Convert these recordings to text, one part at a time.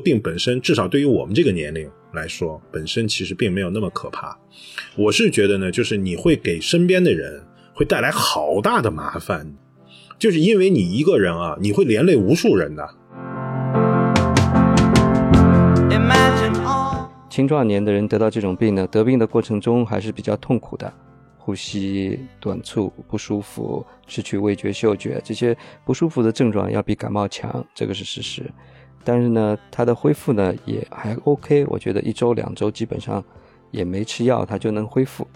病本身，至少对于我们这个年龄来说，本身其实并没有那么可怕。我是觉得呢，就是你会给身边的人会带来好大的麻烦，就是因为你一个人啊，你会连累无数人的。青壮年的人得到这种病呢，得病的过程中还是比较痛苦的，呼吸短促、不舒服、失去味觉、嗅觉这些不舒服的症状要比感冒强，这个是事实。但是呢，它的恢复呢也还 OK，我觉得一周两周基本上也没吃药，它就能恢复。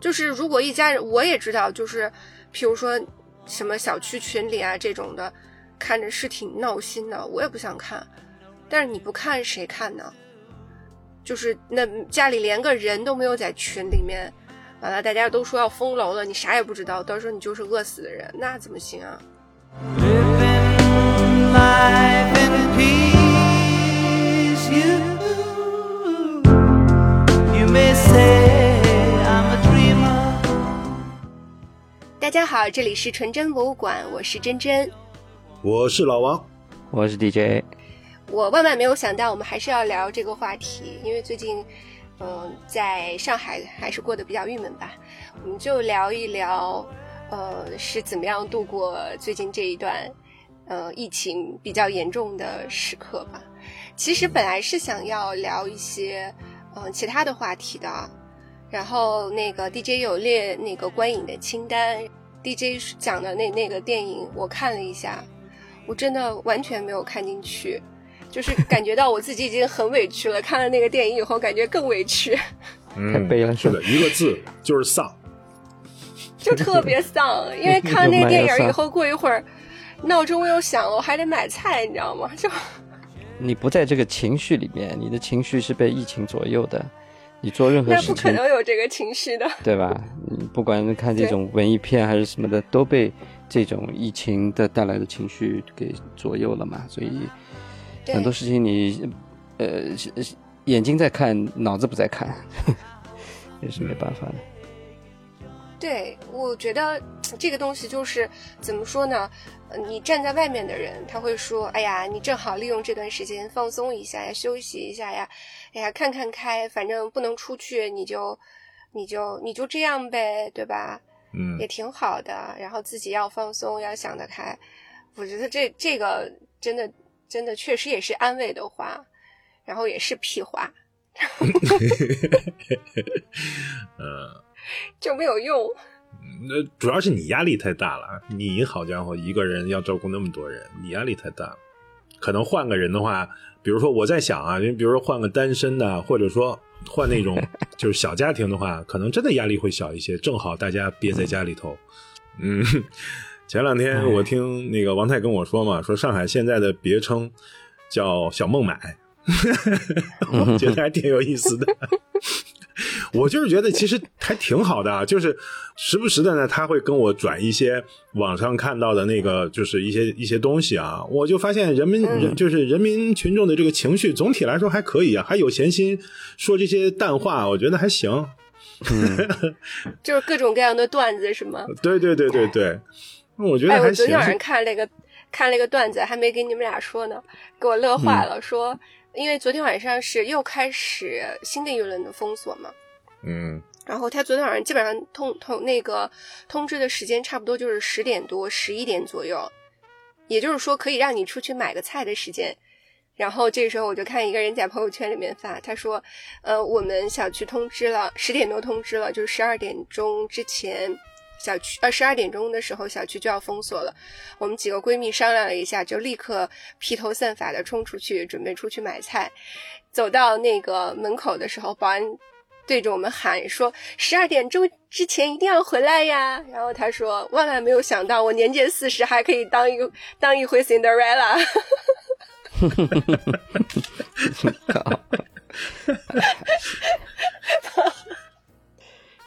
就是如果一家人，我也知道，就是譬如说什么小区群里啊这种的。看着是挺闹心的，我也不想看，但是你不看谁看呢？就是那家里连个人都没有在群里面，完了大家都说要封楼了，你啥也不知道，到时候你就是饿死的人，那怎么行啊？大家好，这里是纯真博物馆，我是真真。我是老王，我是 DJ。我万万没有想到，我们还是要聊这个话题，因为最近，嗯，在上海还是过得比较郁闷吧。我们就聊一聊，呃，是怎么样度过最近这一段，呃，疫情比较严重的时刻吧。其实本来是想要聊一些，嗯，其他的话题的。然后那个 DJ 有列那个观影的清单，DJ 讲的那那个电影，我看了一下。我真的完全没有看进去，就是感觉到我自己已经很委屈了。看了那个电影以后，感觉更委屈。太悲了，是的，一个字就是丧，就特别丧。因为看了那个电影以后，过一会儿闹钟又响了，我还得买菜，你知道吗？就你不在这个情绪里面，你的情绪是被疫情左右的。你做任何事情，那不可能有这个情绪的，对吧？你不管看这种文艺片还是什么的，都被。这种疫情的带来的情绪给左右了嘛，所以很多事情你呃眼睛在看，脑子不在看，也是没办法的。对，我觉得这个东西就是怎么说呢？你站在外面的人，他会说：“哎呀，你正好利用这段时间放松一下呀，休息一下呀，哎呀，看看开，反正不能出去，你就你就你就这样呗，对吧？”嗯，也挺好的。然后自己要放松，要想得开。我觉得这这个真的真的确实也是安慰的话，然后也是屁话。嗯，就没有用。那主要是你压力太大了。你好家伙，一个人要照顾那么多人，你压力太大了。可能换个人的话，比如说我在想啊，你比如说换个单身的，或者说。换那种 就是小家庭的话，可能真的压力会小一些。正好大家憋在家里头，嗯，前两天我听那个王太跟我说嘛，说上海现在的别称叫“小孟买”，我觉得还挺有意思的。我就是觉得其实还挺好的，就是时不时的呢，他会跟我转一些网上看到的那个，就是一些一些东西啊，我就发现人民人就是人民群众的这个情绪总体来说还可以啊，还有闲心说这些淡话，我觉得还行。就是各种各样的段子是吗？对对对对。对，我觉得还行。我昨天晚上看了一个看了一个段子，还没给你们俩说呢，给我乐坏了，说。因为昨天晚上是又开始新的一轮的封锁嘛，嗯，然后他昨天晚上基本上通通那个通知的时间差不多就是十点多十一点左右，也就是说可以让你出去买个菜的时间。然后这个时候我就看一个人在朋友圈里面发，他说：“呃，我们小区通知了，十点多通知了，就是十二点钟之前。”小区呃十二点钟的时候，小区就要封锁了。我们几个闺蜜商量了一下，就立刻披头散发的冲出去，准备出去买菜。走到那个门口的时候，保安对着我们喊说：“十二点钟之前一定要回来呀！”然后他说：“万万没有想到，我年届四十还可以当一个当一回 Cinderella。”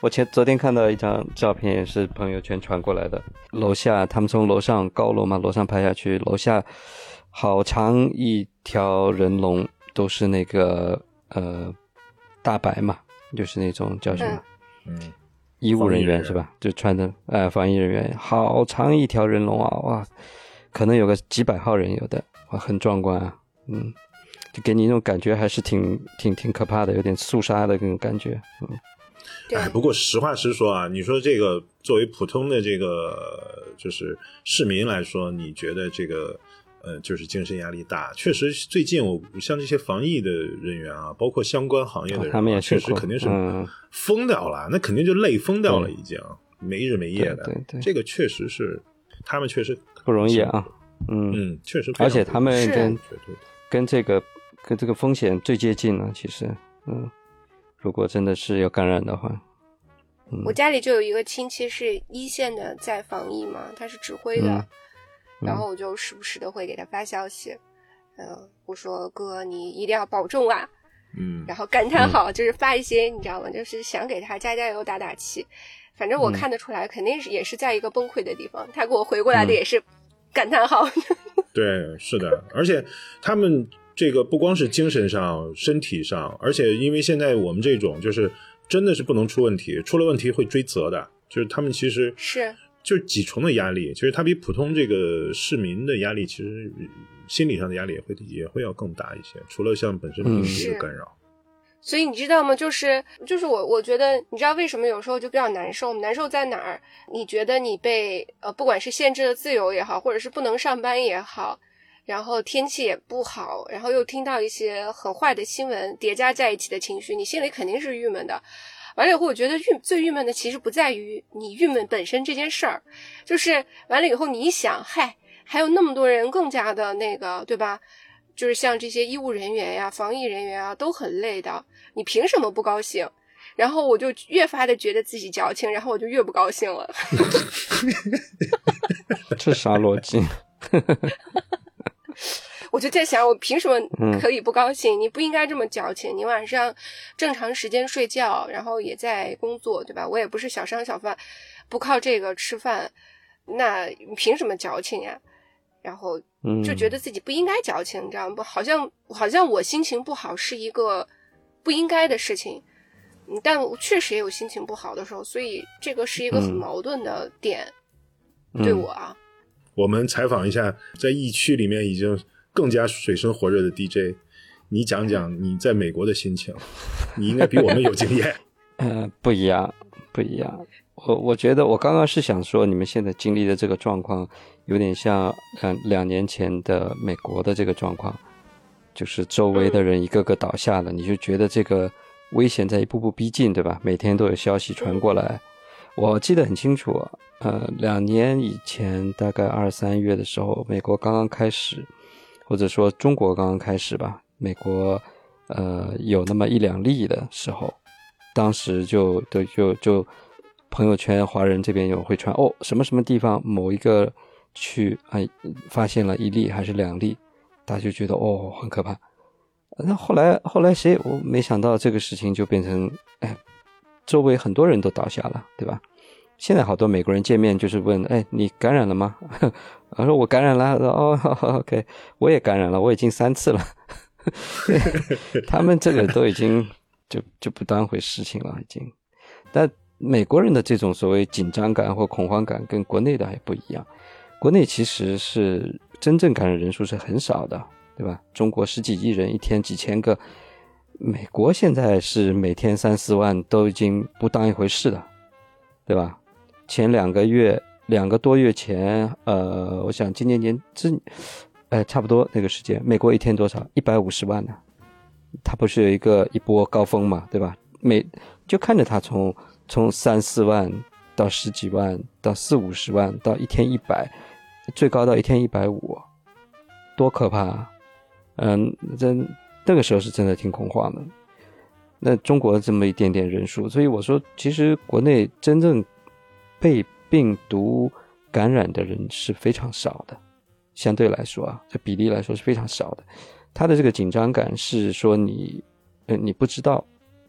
我前昨天看到一张照片，也是朋友圈传过来的。楼下他们从楼上高楼嘛，楼上拍下去，楼下好长一条人龙，都是那个呃大白嘛，就是那种叫什么，嗯，医务人员是吧？就穿的呃防疫人员，好长一条人龙啊，哇，可能有个几百号人，有的哇，很壮观啊，嗯，就给你那种感觉，还是挺挺挺可怕的，有点肃杀的那种感觉，嗯。对哎，不过实话实说啊，你说这个作为普通的这个就是市民来说，你觉得这个呃就是精神压力大？确实，最近我像这些防疫的人员啊，包括相关行业的人他们也确实肯定是嗯疯掉了，那肯定就累疯掉了，已经没日没夜的。对对对这个确实是他们确实不容易啊，嗯，嗯，确实不容易，而且他们跟绝对跟这个跟这个风险最接近了，其实，嗯，如果真的是有感染的话，嗯我家里就有一个亲戚是一线的，在防疫嘛，他是指挥的，嗯然后我就时不时的会给他发消息，嗯、我说哥，你一定要保重啊，嗯然后感叹号，就是发一些你知道吗？就是想给他加加油、打打气。反正我嗯看得出来，肯定是也是在一个崩溃的地方。他给我回过来的嗯也是感叹号。对，是的，而且他们这个不光是精神上、身体上，而且因为现在我们这种就是真的是不能出问题，出了问题会追责的，就是他们其实是就是几重的压力，其实他比普通这个市民的压力，其实心理上的压力也会也会要更大一些，除了像本身病毒是的干扰。所以你知道吗？就是就是我我觉得，你知道为什么有时候就比较难受？难受在哪儿？你觉得你被呃，不管是限制了自由也好，或者是不能上班也好，然后天气也不好，然后又听到一些很坏的新闻叠加在一起的情绪，你心里肯定是郁闷的。完了以后，我觉得郁最郁闷的其实不在于你郁闷本身这件事儿，就是完了以后你一想，嗨，还有那么多人更加的那个，对吧？就是像这些医务人员呀、防疫人员啊，都很累的，你凭什么不高兴？然后我就越发的觉得自己矫情，然后我就越不高兴了。这啥逻辑？我就在想，我凭什么嗯可以不高兴？你不应该这么矫情。你晚上正常时间睡觉，然后也在工作，对吧？我也不是小商小贩，不靠这个吃饭，那你凭什么矫情呀？然后嗯，就觉得自己不应该矫情，你知道吗？好像好像我心情不好是一个不应该的事情，嗯但我确实也有心情不好的时候，所以这个是一个很嗯矛盾的点，嗯对我啊。我们采访一下在疫区里面已经更加水深火热的 DJ，你讲讲你在美国的心情，你应该比我们有经验。呃，不一样，不一样。我我觉得我刚刚是想说，你们现在经历的这个状况，有点像两两年前的美国的这个状况，就是周围的人一个个倒下了，你就觉得这个危险在一步步逼近，对吧？每天都有消息传过来。我记得很清楚，呃，两年以前，大概二三月的时候，美国刚刚开始，或者说中国刚刚开始吧，美国呃有那么一两例的时候，当时就都就就朋友圈华人这边有会传哦什么什么地方某一个区哎发现了一例还是两例，大家就觉得哦很可怕。那后来后来谁我没想到这个事情就变成哎周围很多人都倒下了，对吧？现在好多美国人见面就是问哎你感染了吗？我说我感染了，哦 OK 我也感染了，我已经三次了。他们这个都已经就就不当回事情了，已经。但美国人的这种所谓紧张感或恐慌感跟国内的还不一样。国内其实是真正感染人数是很少的，对吧？中国十几亿人，一天几千个，美国现在是每天三四万，都已经不当一回事了，对吧？前两个月，两个多月前，呃，我想今年年之，呃，差不多那个时间，美国一天多少？一百五十万呢？它不是有一个一波高峰嘛，对吧？每就看着它从从三四万到十几万，到四五十万，到一天一百，最高到一天一百五，多可怕、啊！嗯，真那个时候是真的挺恐慌的。那中国这么一点点人数，所以我说，其实国内真正被病毒感染的人是非常少的，相对来说啊，这比例来说是非常少的。他的这个紧张感是说你，呃，你不知道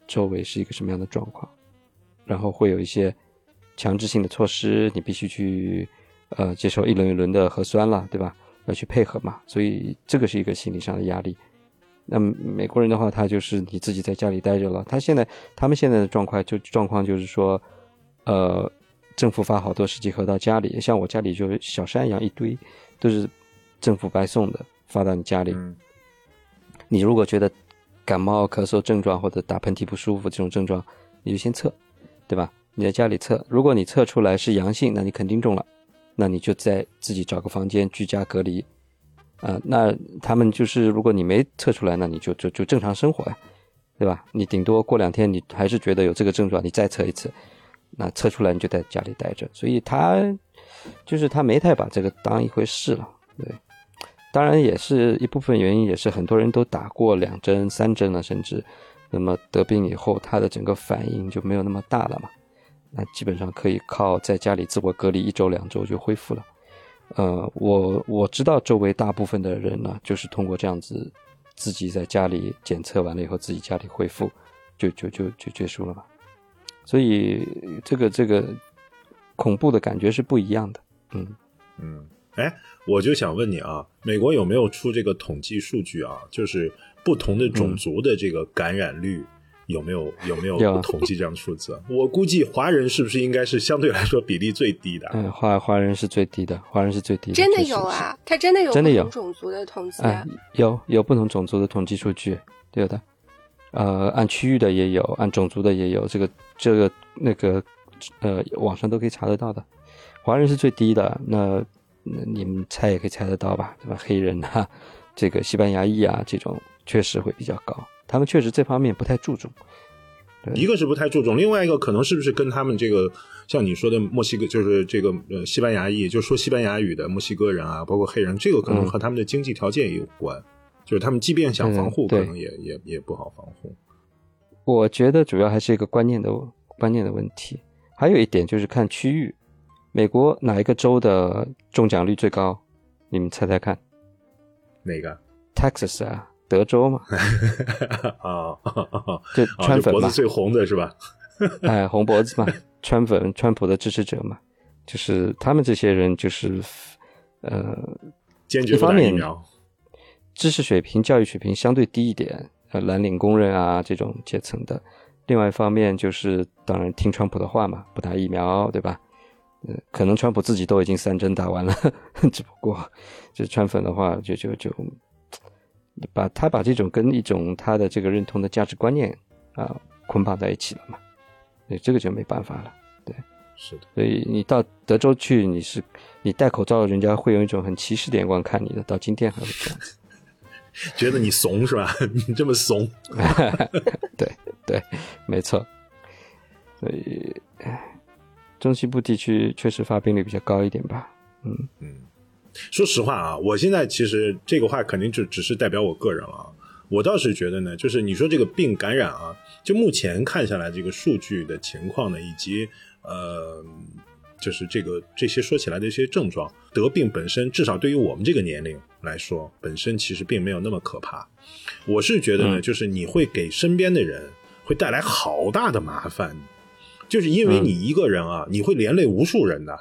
周围是一个什么样的状况，然后会有一些强制性的措施，你必须去呃接受一轮一轮的核酸了，对吧？要去配合嘛，所以这个是一个心理上的压力。那美国人的话，他就是你自己在家里待着了。他现在他们现在的状况就状况就是说，呃，政府发好多试剂盒到家里，像我家里就是小山一样一堆，都是政府白送的发到你家里。嗯你如果觉得感冒、咳嗽症状或者打喷嚏不舒服这种症状，你就先测，对吧？你在家里测，如果你测出来是阳性，那你肯定中了，那你就在自己找个房间居家隔离。啊、那他们就是，如果你没测出来，那你就就就正常生活呀，对吧？你顶多过两天你还是觉得有这个症状，你再测一次，那测出来你就在家里待着。所以他就是他没太把这个当一回事了，对。当然也是一部分原因，也是很多人都打过两针、三针了，甚至那么得病以后，他的整个反应就没有那么大了嘛。那基本上可以靠在家里自我隔离一周、两周就恢复了。呃，我我知道周围大部分的人呢，就是通过这样子自己在家里检测完了以后，自己家里恢复，就就就就结束了嘛。所以这个这个恐怖的感觉是不一样的。嗯，嗯，哎，我就想问你啊，美国有没有出这个统计数据啊？就是不同的种族的这个感染率有没有、有没有统计这样的数字？我估计华人是不是应该是相对来说比例最低的？嗯，华华人是最低的，华人是最低的，真的有啊，他真的有真的有不同种族的统计哎啊。，有有不同种族的统计数据，有的，呃，按区域的也有，按种族的也有，这个这个那个呃，网上都可以查得到的。华人是最低的，那那你们猜也可以猜得到吧，对吧？黑人啊，这个西班牙裔啊，这种确实会比较高，他们确实这方面不太注重。一个是不太注重，另外一个可能是不是跟他们这个像你说的墨西哥，就是这个呃西班牙裔，就说西班牙语的墨西哥人啊，包括黑人，这个可能嗯和他们的经济条件也有关，就是他们即便想防护，可能也也也不好防护。我觉得主要还是一个观念的观念的问题，还有一点就是看区域，美国哪一个州的中奖率最高？你们猜猜看哪个？Texas 啊，德州嘛，啊？就啊，川粉嘛就脖子，最红的是吧？哎，红脖子嘛，川粉，川普的支持者嘛，就是他们这些人就是，呃，坚决不一方面打疫苗。知识水平、教育水平相对低一点，呃，蓝领工人啊这种阶层的。另外一方面就是，当然听川普的话嘛，不打疫苗，对吧？呃，可能川普自己都已经三针打完了，只不过就川粉的话，就就就把他把这种跟一种他的这个认同的价值观念啊、捆绑在一起了嘛，对，这个就没办法了。对是的，所以你到德州去，你是你戴口罩，人家会用一种很歧视的眼光看你的，到今天还会这样子。觉得你怂是吧？你这么怂，对对，没错。所以，中西部地区确实发病率比较高一点吧。嗯嗯说实话啊，我现在其实这个话肯定就只是代表我个人了啊。我倒是觉得呢，就是你说这个病感染啊，就目前看下来这个数据的情况呢，以及呃，就是这个这些说起来的一些症状，得病本身至少对于我们这个年龄来说，本身其实并没有那么可怕。我是觉得呢，嗯就是你会给身边的人会带来好大的麻烦，就是因为嗯你一个人啊，你会连累无数人的，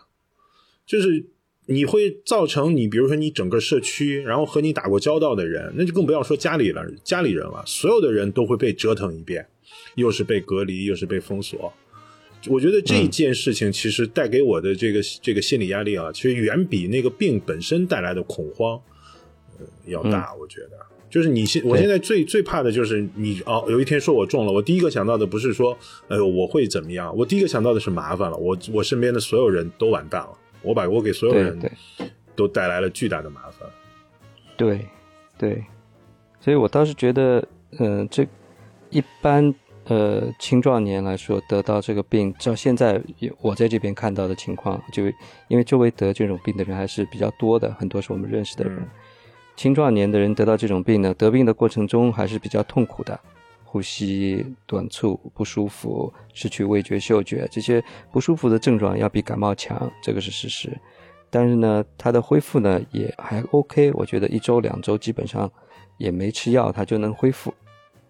就是你会造成你，比如说你整个社区，然后和你打过交道的人，那就更不要说家里了，家里人了，所有的人都会被折腾一遍，又是被隔离，又是被封锁。我觉得这件事情其实带给我的这个这个心理压力啊，其实远比那个病本身带来的恐慌，呃，要大。我觉得，就是你现我现在最最怕的就是你哦，有一天说我中了，我第一个想到的不是说，哎呦我会怎么样，我第一个想到的是麻烦了，我我身边的所有人都完蛋了，我把我给所有人都带来了巨大的麻烦。对对，所以我倒是觉得，呃，这一般呃青壮年来说得到这个病，照现在我在这边看到的情况，就因为周围得这种病的人还是比较多的，很多是我们认识的人。嗯青壮年的人得到这种病呢，得病的过程中还是比较痛苦的，呼吸短促、不舒服、失去味觉、嗅觉这些不舒服的症状要比感冒强，这个是事实。但是呢，它的恢复呢也还 OK，我觉得一周两周基本上也没吃药，它就能恢复，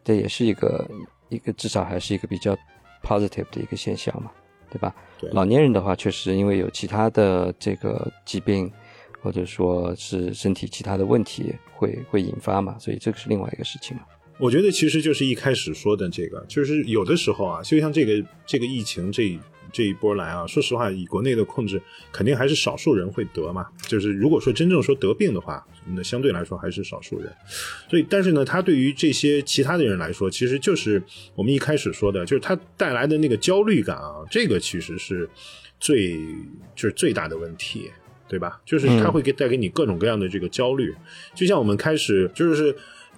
这也是一个一个至少还是一个比较 positive 的一个现象嘛，对吧？对老年人的话，确实因为有其他的这个疾病，或者说是身体其他的问题会会引发嘛，所以这个是另外一个事情嘛。我觉得其实就是一开始说的这个，就是有的时候啊，就像这个这个疫情这这一波来啊，说实话，以国内的控制，肯定还是少数人会得嘛。就是如果说真正说得病的话，那相对来说还是少数人。所以，但是呢，他对于这些其他的人来说，其实就是我们一开始说的，就是他带来的那个焦虑感啊，这个其实是最就是最大的问题。对吧？就是他会给带给你各种各样的这个焦虑，就像我们开始就是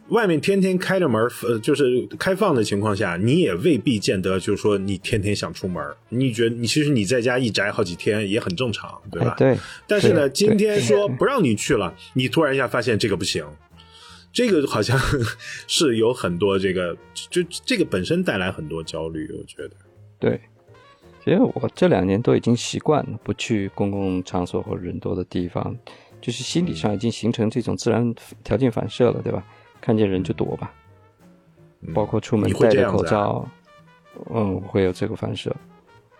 外面天天开着门，呃，就是开放的情况下，你也未必见得就是说你天天想出门。你觉得你其实你在家一宅好几天也很正常，对吧？对。但是呢，今天说不让你去了，你突然一下发现这个不行，这个好像 是有很多这个，就这个本身带来很多焦虑，我觉得。对。其实我这两年都已经习惯了不去公共场所或人多的地方，就是心理上已经形成这种自然条件反射了，对吧？看见人就躲吧，包括出门戴着口罩，嗯，会有这个反射。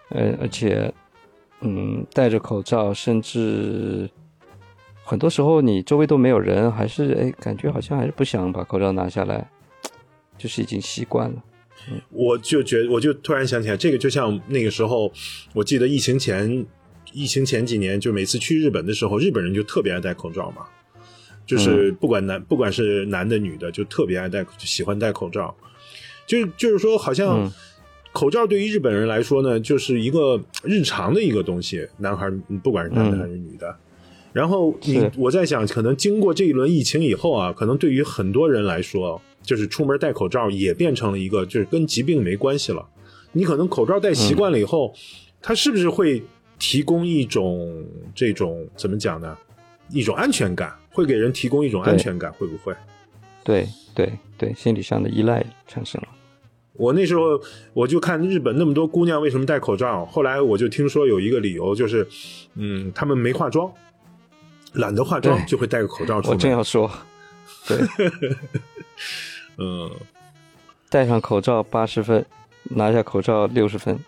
呃，而且，嗯，戴着口罩，甚至很多时候你周围都没有人，还是哎，感觉好像还是不想把口罩拿下来，就是已经习惯了。我就觉，我就突然想起来，这个就像那个时候，我记得疫情前，疫情前几年，就每次去日本的时候，日本人就特别爱戴口罩嘛，就是不管男，不管是男的女的，就特别爱戴，喜欢戴口罩。就就是说，好像口罩对于日本人来说呢，就是一个日常的一个东西，男孩不管是男的还是女的。然后你我在想，可能经过这一轮疫情以后啊，可能对于很多人来说。就是出门戴口罩也变成了一个，就是跟疾病没关系了。你可能口罩戴习惯了以后，它是不是会提供一种这种怎么讲呢？一种安全感，会给人提供一种安全感，会不会？对对对，心理上的依赖产生了。我那时候我就看日本那么多姑娘为什么戴口罩，后来我就听说有一个理由就是，嗯，她们没化妆，懒得化妆就会戴个口罩出门。我正要说，对。嗯，戴上口罩八十分，拿下口罩六十分。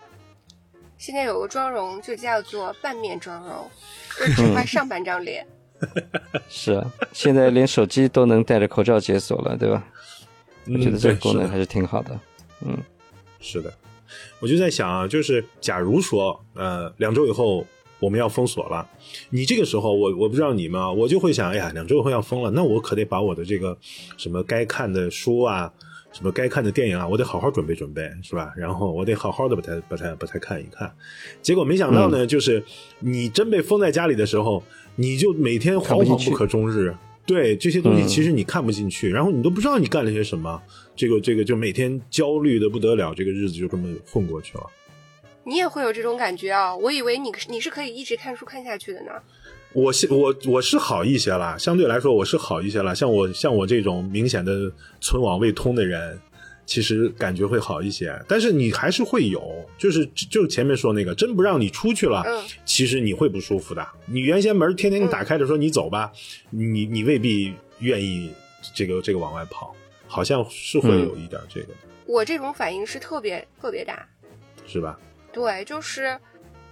现在有个妆容就叫做半面妆容，就只画上半张脸。是啊，现在连手机都能戴着口罩解锁了，对吧？我觉得这个功能还是挺好的。嗯，是的，我就在想啊，就是假如说，呃，两周以后我们要封锁了，你这个时候，我我不知道你们，啊，我就会想，哎呀，两周以后要封了，那我可得把我的这个什么该看的书啊，什么该看的电影啊，我得好好准备准备，是吧？然后我得好好的把它把它把它看一看。结果没想到呢，就是你真被封在家里的时候，你就每天惶惶不可终日。对这些东西，其实你看不进去，然后你都不知道你干了些什么，这个这个就每天焦虑的不得了，这个日子就这么混过去了。你也会有这种感觉啊？我以为你你是可以一直看书看下去的呢。我我我是好一些了，相对来说我是好一些了。像我像我这种明显的存网未通的人，其实感觉会好一些。但是你还是会有，就是就前面说那个，真不让你出去了，其实你会不舒服的。你原先门天天你打开着说你走吧，你你未必愿意这个这个往外跑，好像是会有一点这个。我这种反应是特别特别大，是吧？对，就是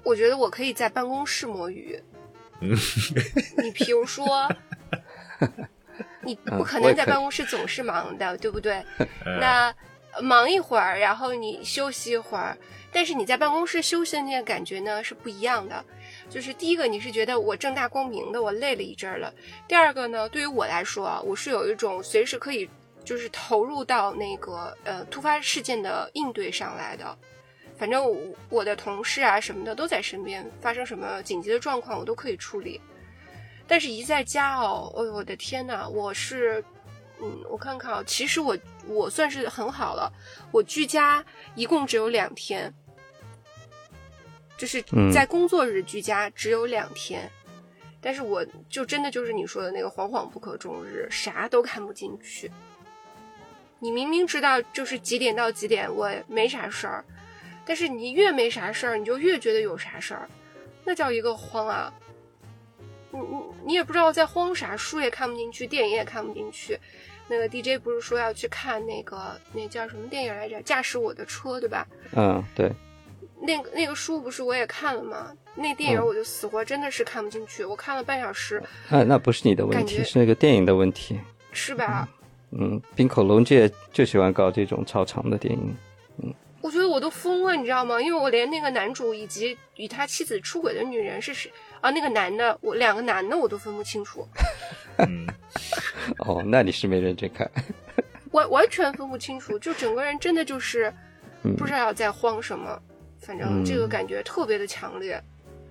我觉得我可以在办公室摸鱼。嗯，你比如说，你不可能在办公室总是忙的，对不对？那忙一会儿，然后你休息一会儿。但是你在办公室休息的那个感觉呢是不一样的。就是第一个，你是觉得我正大光明的，我累了一阵儿了。第二个呢，对于我来说啊，我是有一种随时可以就是投入到那个呃突发事件的应对上来的。反正我的同事啊什么的都在身边，发生什么紧急的状况我都可以处理。但是，一在家哦，哦，我的天呐，我是，嗯，我看看啊，其实我我算是很好了，我居家一共只有两天，就是在工作日居家只有两天，但是我就真的就是你说的那个惶惶不可终日，啥都看不进去。你明明知道就是几点到几点我没啥事儿。但是你越没啥事儿，你就越觉得有啥事儿，那叫一个慌啊！你也不知道在慌啥，书也看不进去，电影也看不进去。那个 DJ 不是说要去看那个那叫什么电影来着？驾驶我的车，对吧？嗯，对。那个那个书不是我也看了吗？那电影我就死活真的是看不进去，我看了半小时。啊，那不是你的问题，是那个电影的问题。是吧？嗯，冰口龙介就喜欢搞这种超长的电影。嗯。我觉得我都疯了，你知道吗？因为我连那个男主以及与他妻子出轨的女人是谁啊，那个男的，我两个男的我都分不清楚，嗯，哦，那你是没认真看。完完全分不清楚，就整个人真的就是嗯不知道在慌什么，反正嗯这个感觉特别的强烈。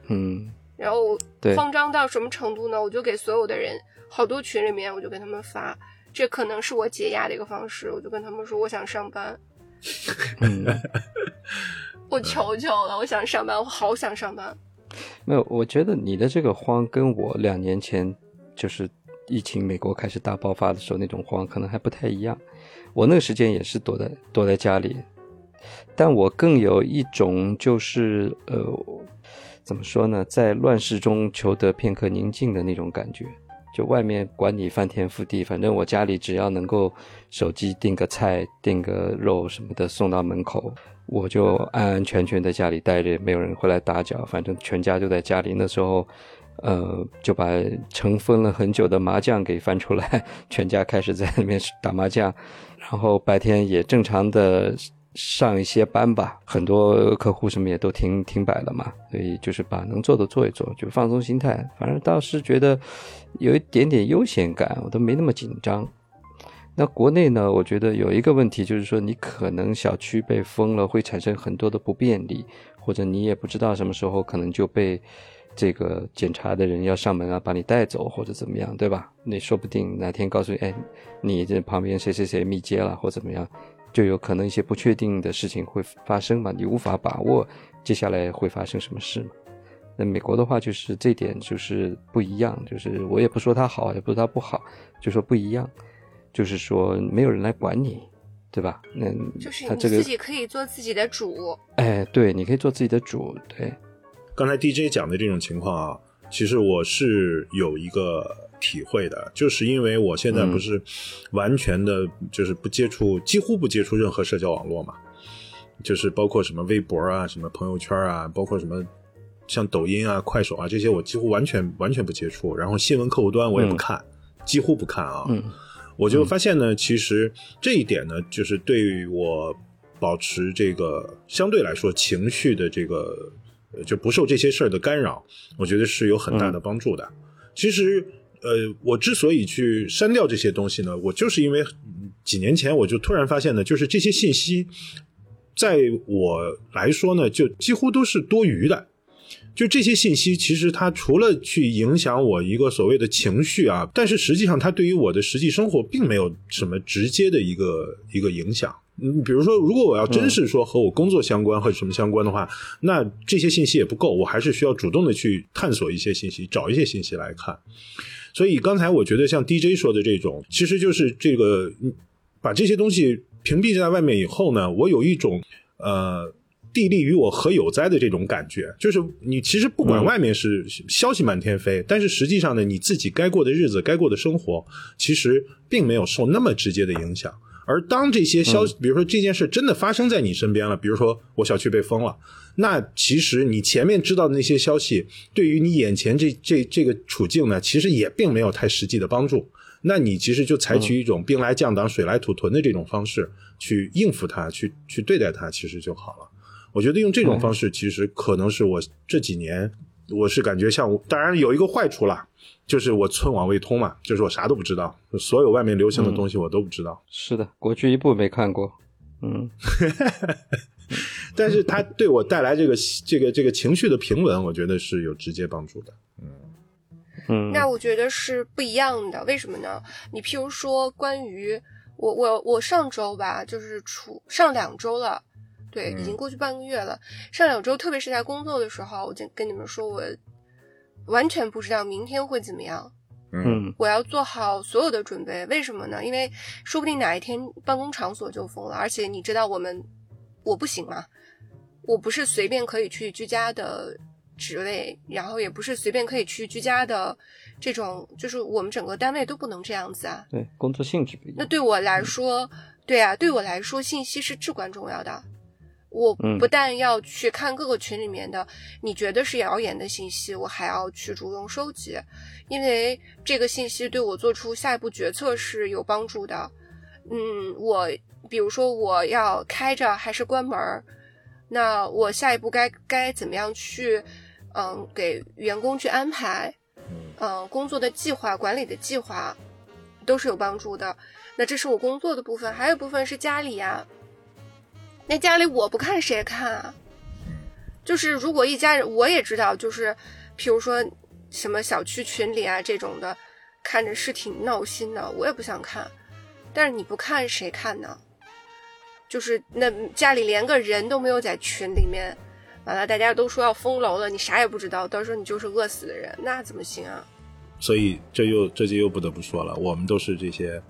嗯，然后慌张到什么程度呢？我就给所有的人，好多群里面，我就给他们发，这可能是我解压的一个方式。我就跟他们说，我想上班，嗯，我求求了，我想上班，我好想上班。没有，我觉得你的这个慌跟我两年前就是疫情美国开始大爆发的时候那种慌可能还不太一样。我那个时间也是躲在躲在家里，但我更有一种就是呃，怎么说呢，在乱世中求得片刻宁静的那种感觉。就外面管你翻天覆地，反正我家里只要能够手机订个菜、订个肉什么的送到门口，我就安安全全在家里待着，没有人会来打搅，反正全家就在家里。那时候，呃，就把尘封了很久的麻将给翻出来，全家开始在那边打麻将，然后白天也正常的上一些班吧，很多客户什么也都停停摆了嘛，所以就是把能做的做一做，就放松心态。反正倒是觉得有一点点悠闲感，我都没那么紧张。那国内呢，我觉得有一个问题就是说，你可能小区被封了，会产生很多的不便利，或者你也不知道什么时候可能就被这个检查的人要上门啊，把你带走或者怎么样，对吧？那说不定哪天告诉你，哎，你这旁边谁谁谁密接了或怎么样，就有可能一些不确定的事情会发生嘛，你无法把握接下来会发生什么事嘛。那美国的话，就是这点就是不一样，就是我也不说它好，也不说它不好，就说不一样，就是说没有人来管你，对吧？那就是你自己可以做自己的主。哎，对，你可以做自己的主，对，刚才 DJ 讲的这种情况啊，其实我是有一个体会的，就是因为我现在不是完全的，就是不接触，几乎不接触任何社交网络嘛，就是包括什么微博啊、什么朋友圈啊，包括什么像抖音啊、快手啊这些，我几乎完全完全不接触。然后新闻客户端我也不看，几乎不看啊。嗯我就发现呢，其实这一点呢，就是对于我保持这个相对来说情绪的这个呃就不受这些事儿的干扰，我觉得是有很大的帮助的。其实，呃，我之所以去删掉这些东西呢，我就是因为嗯几年前我就突然发现呢，就是这些信息，在我来说呢，就几乎都是多余的。就这些信息，其实它除了去影响我一个所谓的情绪啊，但是实际上它对于我的实际生活并没有什么直接的一个一个影响。嗯，比如说，如果我要真是说和我工作相关或者什么相关的话，那这些信息也不够，我还是需要主动的去探索一些信息，找一些信息来看。所以刚才我觉得像 DJ 说的这种，其实就是这个嗯把这些东西屏蔽在外面以后呢，我有一种呃地利与我何有哉的这种感觉，就是你其实不管外面是消息满天飞，但是实际上呢，你自己该过的日子、该过的生活，其实并没有受那么直接的影响。而当这些消息，比如说这件事真的发生在你身边了，比如说我小区被封了，那其实你前面知道的那些消息，对于你眼前这这这个处境呢，其实也并没有太实际的帮助。那你其实就采取一种兵来将挡、水来土屯的这种方式去应付它，去去对待它，其实就好了。我觉得用这种方式，其实可能是我这几年，我是感觉像，当然有一个坏处啦，就是我寸网未通嘛，就是我啥都不知道，所有外面流行的东西我都不知道。是的，国剧一部没看过，嗯 但是它对我带来这个这个这个情绪的平稳，我觉得是有直接帮助的。嗯，那我觉得是不一样的，为什么呢？你譬如说，关于我我我上周吧，就是出上两周了，对，已经过去半个月了。上两周，特别是在工作的时候，我就跟你们说，我完全不知道明天会怎么样。嗯我要做好所有的准备，为什么呢？因为说不定哪一天办公场所就封了，而且你知道我们我不行嘛，我不是随便可以去居家的职位，然后也不是随便可以去居家的这种，就是我们整个单位都不能这样子啊。对，工作性质不一样。那对我来说，对啊，对我来说，信息是至关重要的。我嗯不但要去看各个群里面的你觉得是谣言的信息，我还要去主动收集，因为这个信息对我做出下一步决策是有帮助的。嗯，我比如说我要开着还是关门儿，那我下一步该该怎么样去，嗯，给员工去安排，嗯，工作的计划、管理的计划，都是有帮助的。那这是我工作的部分，还有部分是家里呀。那家里我不看谁看啊？就是如果一家人，我也知道，就是譬如说什么小区群里啊这种的，看着是挺闹心的，我也不想看。但是你不看谁看呢？就是那家里连个人都没有在群里面，完了大家都说要封楼了，你啥也不知道，到时候你就是饿死的人，那怎么行啊？所以这又这就又不得不说了，我们都是这些，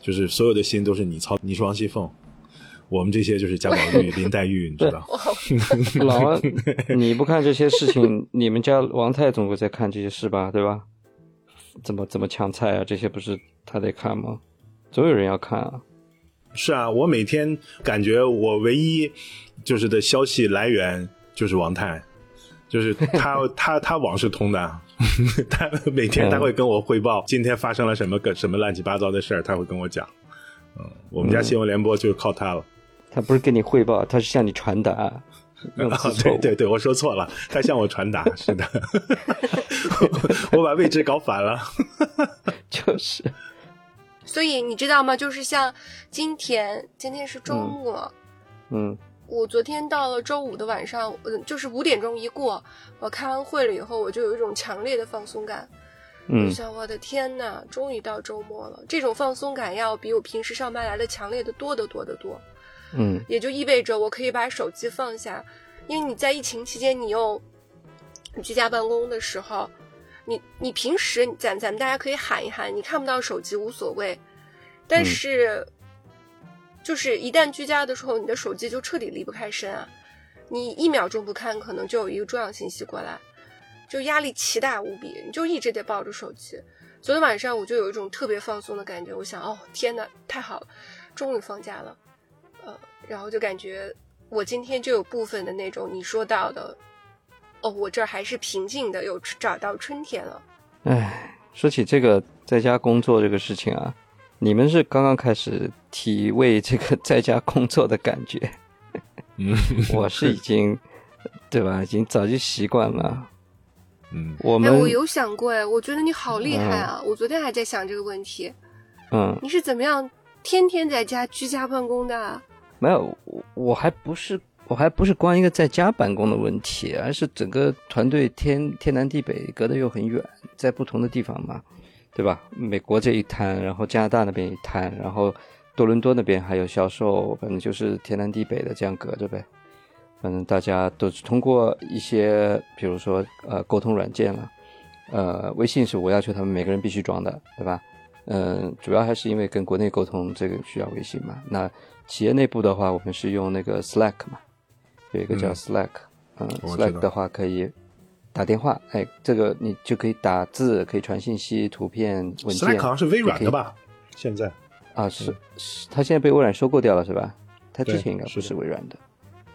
就是所有的心都是你操，你是王熙凤。我们这些就是贾宝玉、林黛玉，你知道？老王，你不看这些事情，你们家王太总会在看这些事吧，对吧？怎么怎么抢菜啊？这些不是他得看吗？总有人要看啊。是啊，我每天感觉我唯一就是的消息来源就是王太，就是他 他他网是通的，他每天他会跟我汇报今天发生了什么个什么乱七八糟的事儿，他会跟我讲。嗯，我们家新闻联播就是靠他了。他不是跟你汇报，他是向你传达。对对对，我说错了，他向我传达，是的。我把位置搞反了。就是。所以你知道吗？就是像今天，今天是周末。嗯。我昨天到了周五的晚上，嗯，就是五点钟一过，我开完会了以后，我就有一种强烈的放松感。嗯。想，我的天呐，终于到周末了！这种放松感要比我平时上班来的强烈的多得多得多。嗯，也就意味着我可以把手机放下，因为你在疫情期间，你又居家办公的时候，你你平时咱咱们大家可以喊一喊，你看不到手机无所谓，但是就是一旦居家的时候，你的手机就彻底离不开身啊，你一秒钟不看，可能就有一个重要信息过来，就压力奇大无比，你就一直得抱着手机。昨天晚上我就有一种特别放松的感觉，我想，哦，天呐，太好了，终于放假了。然后就感觉我今天就有部分的那种你说到的，哦，我这儿还是平静的，有找到春天了。哎，说起这个在家工作这个事情啊，你们是刚刚开始体味这个在家工作的感觉，嗯，我是已经，对吧？已经早就习惯了。嗯，我们我有想过哎，我觉得你好厉害啊！我昨天还在想这个问题。嗯，你是怎么样天天在家居家办公的？没有，我我还不是我还不是光一个在家办公的问题，而是整个团队天天南地北，隔得又很远，在不同的地方嘛，对吧？美国这一摊，然后加拿大那边一摊，然后多伦多那边还有销售，反正就是天南地北的这样隔着呗。反正大家都是通过一些，比如说呃沟通软件了，呃微信是我要求他们每个人必须装的，对吧？嗯，主要还是因为跟国内沟通这个需要微信嘛，那。企业内部的话，我们是用那个 Slack 嘛，有一个叫 Slack，嗯，Slack 的话可以打电话，哎，这个你就可以打字，可以传信息、图片、文件。Slack 好像是微软的吧？现在啊，是是，它现在被微软收购掉了，是吧？它之前应该不是微软的，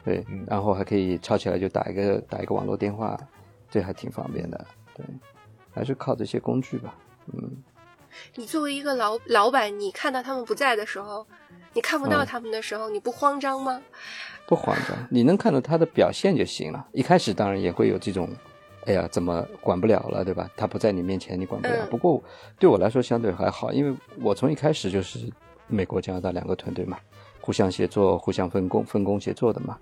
对，然后还可以抄起来就打一个打一个网络电话，这还挺方便的，对，还是靠这些工具吧，嗯。你作为一个老老板，你看到他们不在的时候。你看不到他们的时候，你不慌张吗？不慌张，你能看到他的表现就行了。一开始当然也会有这种，哎呀，怎么管不了了，对吧？他不在你面前，你管不了。不过对我来说相对还好，因为我从一开始就是美国、加拿大两个团队嘛，互相协作、互相分工、分工协作的嘛，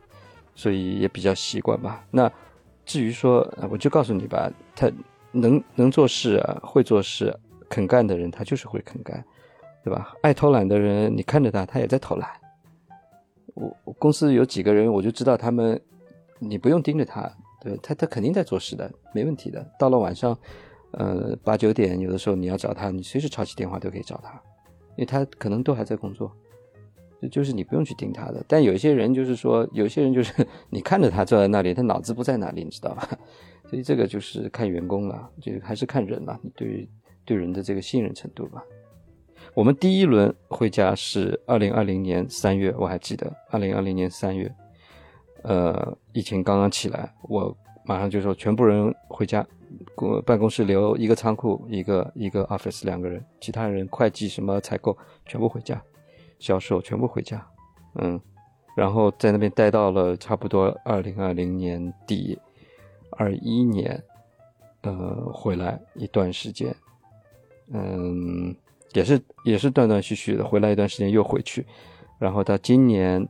所以也比较习惯吧。那至于说，我就告诉你吧，他能能做事啊，会做事、肯干的人，他就是会肯干。对吧？爱偷懒的人，你看着他，他也在偷懒。我公司有几个人，我就知道他们，你不用盯着他，对他，他肯定在做事的，没问题的。到了晚上，呃，八九点，有的时候你要找他，你随时抄起电话都可以找他，因为他可能都还在工作，就是你不用去盯他的。但有些人就是说，有些人就是 你看着他坐在那里，他脑子不在那里，你知道吧？所以这个就是看员工了，就还是看人了，你对于对人的这个信任程度吧。我们第一轮回家是二零二零年三月，我还记得二零二零年三月，呃，疫情刚刚起来，我马上就说全部人回家，公办公室留一个仓库，一个一个 office 两个人，其他人会计什么采购全部回家，销售全部回家，嗯，然后在那边待到了差不多二零二零年底，二一年，呃，回来一段时间，嗯，也是也是断断续续的，回来一段时间又回去，然后到今年，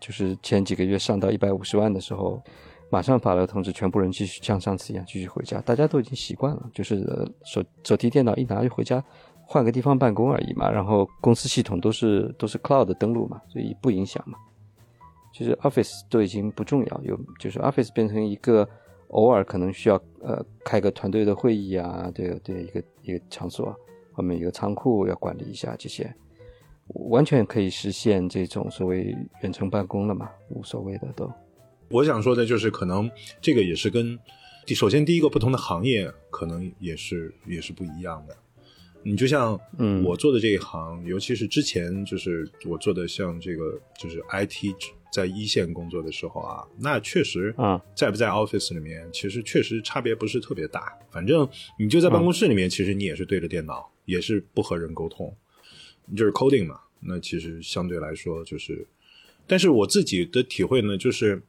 就是前几个月上到一百五十万的时候，马上发了通知，全部人继续像上次一样继续回家，大家都已经习惯了，就是手手提电脑一拿就回家，换个地方办公而已嘛，然后公司系统都是都是 cloud 登录嘛，所以不影响嘛。其实 Office 都已经不重要，有就是 Office 变成一个偶尔可能需要呃开个团队的会议啊，对对，一个一个场所，后面有个仓库要管理一下这些，完全可以实现这种所谓远程办公了嘛，无所谓的都。我想说的就是，可能这个也是跟首先第一个不同的行业可能也是也是不一样的。你就像嗯我做的这一行，尤其是之前就是我做的像这个就是 IT 在一线工作的时候啊，那确实啊在不在 Office 里面，其实确实差别不是特别大。反正你就在办公室里面，其实你也是对着电脑，也是不和人沟通，你就是 coding 嘛。那其实相对来说就是，但是我自己的体会呢，就是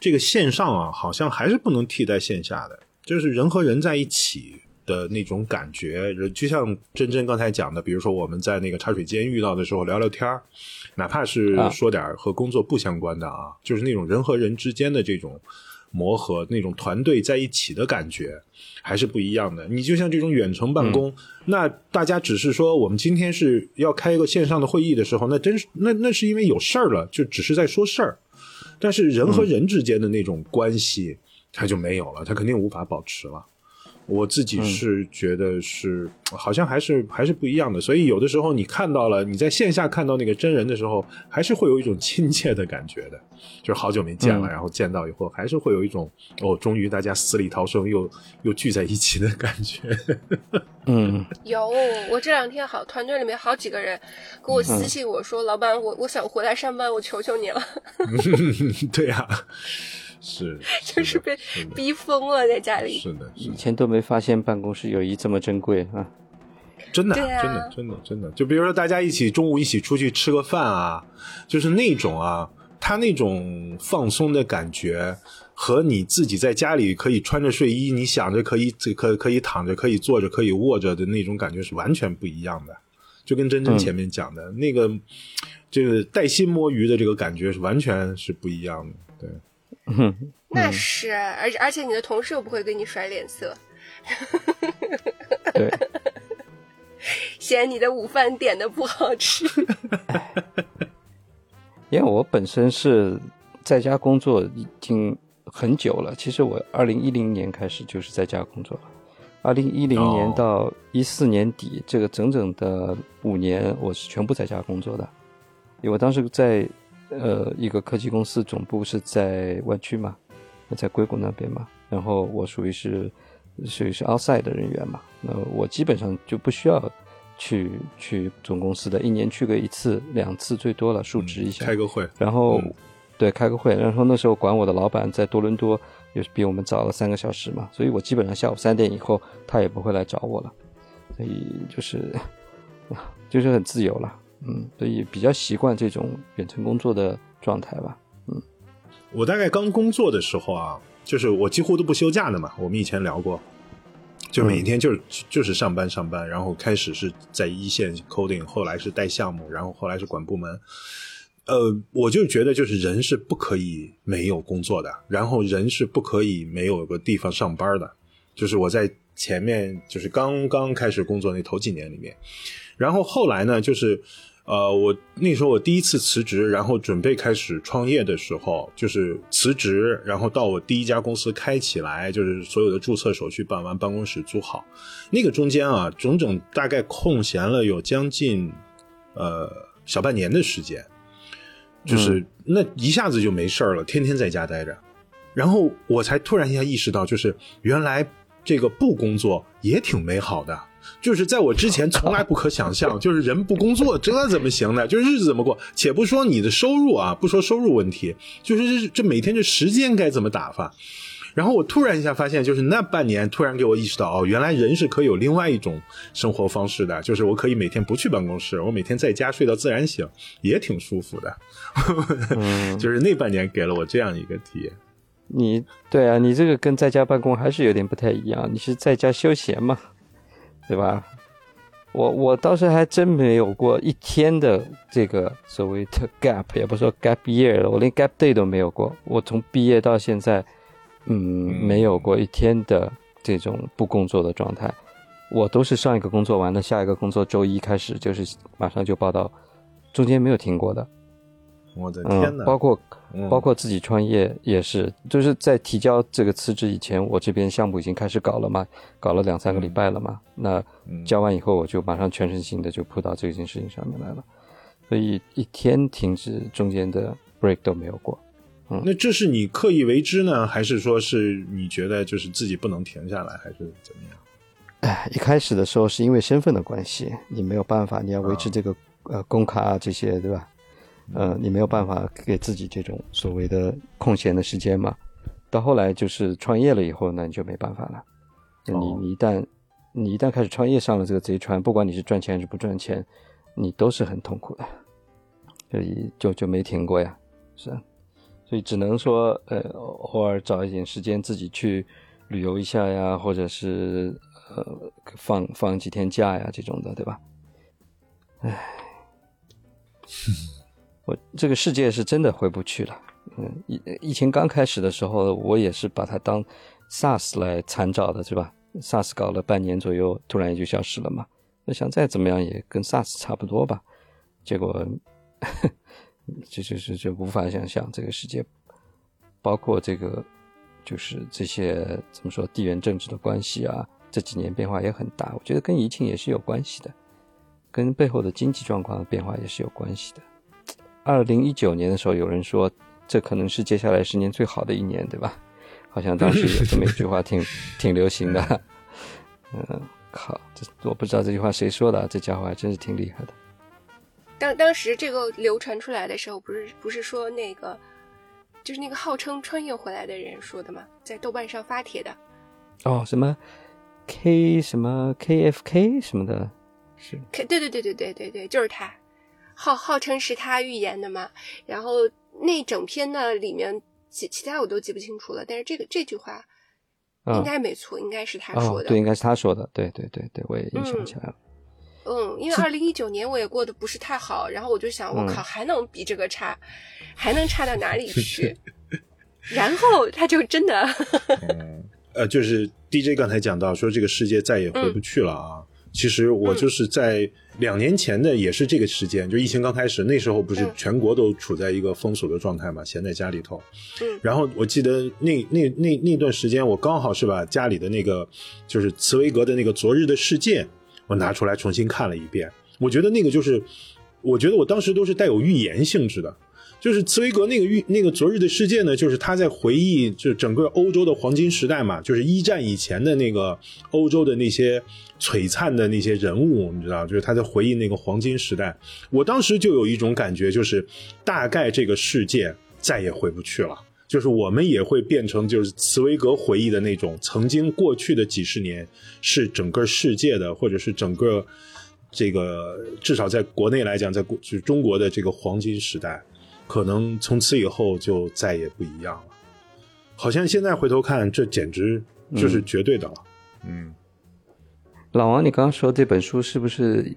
这个线上啊，好像还是不能替代线下的，就是人和人在一起的那种感觉。就像真真刚才讲的，比如说我们在那个茶水间遇到的时候聊聊天儿，哪怕是啊说点和工作不相关的啊，就是那种人和人之间的这种磨合，那种团队在一起的感觉。还是不一样的。你就像这种远程办公，那大家只是说我们今天是要开一个线上的会议的时候，那真是那那是因为有事儿了，就只是在说事儿。但是人和人之间的那种关系，它就没有了，它肯定无法保持了。我自己是觉得是，好像还是还是不一样的。所以有的时候你看到了，你在线下看到那个真人的时候，还是会有一种亲切的感觉的，就是好久没见了，嗯。然后见到以后，还是会有一种哦，终于大家死里逃生又又聚在一起的感觉。嗯。有，我这两天好团队里面好几个人给我私信我说，老板，我我想回来上班，我求求你了，对呀、是，就是被逼疯了在家里。是的，是的，以前都没发现办公室友谊这么珍贵啊。真的，对啊真的，真的，真的。就比如说大家一起中午一起出去吃个饭啊，就是那种啊，他那种放松的感觉。和你自己在家里可以穿着睡衣，你想着可以可可以躺着，可以坐着，可以卧着的那种感觉是完全不一样的。就跟真真嗯前面讲的、那个，这个带薪摸鱼的这个感觉是完全是不一样的。那是，而且而且你的同事又不会给你甩脸色，对，嫌你的午饭点的不好吃。因为我本身是在家工作已经很久了，其实我二零一零年开始就是在家工作了，二零一零年哦到一四年底、这个整整的五年，我是全部在家工作的，因为我当时在呃一个科技公司总部是在湾区嘛，在硅谷那边嘛，然后我属于是属于是 outside 的人员嘛，那我基本上就不需要。去去总公司的，一年去个一次两次最多了，述职一下。开个会，然后、嗯对开个会，然后那时候管我的老板在多伦多，也是比我们早了三个小时嘛，所以我基本上下午三点以后他也不会来找我了，所以就是 就是很自由了，嗯，所以比较习惯这种远程工作的状态吧。嗯我大概刚工作的时候啊，就是我几乎都不休假的嘛。我们以前聊过，就每天就是、就是上班上班，然后开始是在一线 coding，后来是带项目，然后后来是管部门。呃，我就觉得就是人是不可以没有工作的，然后人是不可以没有个地方上班的。就是我在前面就是刚刚开始工作那头几年里面，然后后来呢，就是呃，我那时候我第一次辞职，然后准备开始创业的时候，就是辞职，然后到我第一家公司开起来，就是所有的注册手续办完，办公室租好，那个中间啊，整整大概空闲了有将近呃小半年的时间，就是、那一下子就没事儿了，天天在家待着，然后我才突然一下意识到，就是原来这个不工作也挺美好的。就是在我之前从来不可想象，就是人不工作这怎么行呢？就是日子怎么过？且不说你的收入啊，不说收入问题，就是这这每天这时间该怎么打发？然后我突然一下发现，就是那半年突然给我意识到，哦，原来人是可以有另外一种生活方式的，就是我可以每天不去办公室，我每天在家睡到自然醒，也挺舒服的。嗯 就是那半年给了我这样一个体验。你对啊，你这个跟在家办公还是有点不太一样，你是在家休闲嘛，对吧？我我倒是还真没有过一天的这个所谓的 gap，也不说 gap year 了，我连 gap day 都没有过。我从毕业到现在，嗯，没有过一天的这种不工作的状态。我都是上一个工作完了，下一个工作周一开始就是马上就报道，中间没有停过的。我的天嗯，哪！包括嗯包括自己创业也是，就是在提交这个辞职以前，我这边项目已经开始搞了嘛，搞了两三个礼拜了嘛。那嗯交完以后，我就马上全身心的就扑到这件事情上面来了，所以一天停止中间的 break 都没有过。嗯那这是你刻意为之呢，还是说是你觉得就是自己不能停下来，还是怎么样？哎，一开始的时候是因为身份的关系，你没有办法，你要维持这个、呃工卡啊这些，对吧？呃，你没有办法给自己这种所谓的空闲的时间嘛。到后来就是创业了以后，那你就没办法了。那你哦你一旦你一旦开始创业上了这个贼船，不管你是赚钱还是不赚钱，你都是很痛苦的，所以就就没停过呀，是啊。所以只能说，呃，偶尔找一点时间自己去旅游一下呀，或者是呃放放几天假呀这种的，对吧？唉，我这个世界是真的回不去了。嗯，疫疫情刚开始的时候，我也是把它当 SARS 来参照的，是吧？SARS 搞了半年左右，突然也就消失了嘛。那想再怎么样也跟 SARS 差不多吧。结果，这 就是就无法想象这个世界，包括这个就是这些怎么说地缘政治的关系啊，这几年变化也很大。我觉得跟疫情也是有关系的，跟背后的经济状况的变化也是有关系的。二零一九年的时候，有人说这可能是接下来十年最好的一年，对吧？好像当时有这么一句话挺 挺流行的。嗯，靠，这我不知道这句话谁说的啊，这家伙还真是挺厉害的。当当时这个流传出来的时候，不是不是说那个，就是那个号称穿越回来的人说的吗？在豆瓣上发帖的。哦，什么 K 什么 KFK 什么的，是 K 对对对对对对对，就是他，号号称是他预言的嘛。然后那整篇呢里面其其他我都记不清楚了，但是这个这句话啊应该没错，应该是他哦说，的。对，应该是他说的，对对对对，我也印象嗯起来了。嗯，因为二零一九年我也过得不是太好，然后我就想，我嗯靠，还能比这个差，还能差到哪里去？然后他就真的，嗯，呃，就是 DJ 刚才讲到说这个世界再也回不去了啊。其实我就是在两年前的也是这个时间，就疫情刚开始，那时候不是嗯全国都处在一个封锁的状态嘛，闲在家里头。嗯然后我记得那那那那段时间，我刚好是把家里的那个就是茨威格的那个《昨日的世界》，我拿出来重新看了一遍。我觉得那个就是，我觉得我当时都是带有预言性质的。就是茨威格那个预那个《昨日的世界》呢，就是他在回忆就整个欧洲的黄金时代嘛，就是一战以前的那个欧洲的那些璀璨的那些人物，你知道，就是他在回忆那个黄金时代。我当时就有一种感觉，就是大概这个世界再也回不去了。就是我们也会变成，就是茨威格回忆的那种，曾经过去的几十年是整个世界的，或者是整个这个至少在国内来讲，在国就是中国的这个黄金时代，可能从此以后就再也不一样了。好像现在回头看，这简直就是绝对的了。嗯，老王，你刚刚说这本书是不是？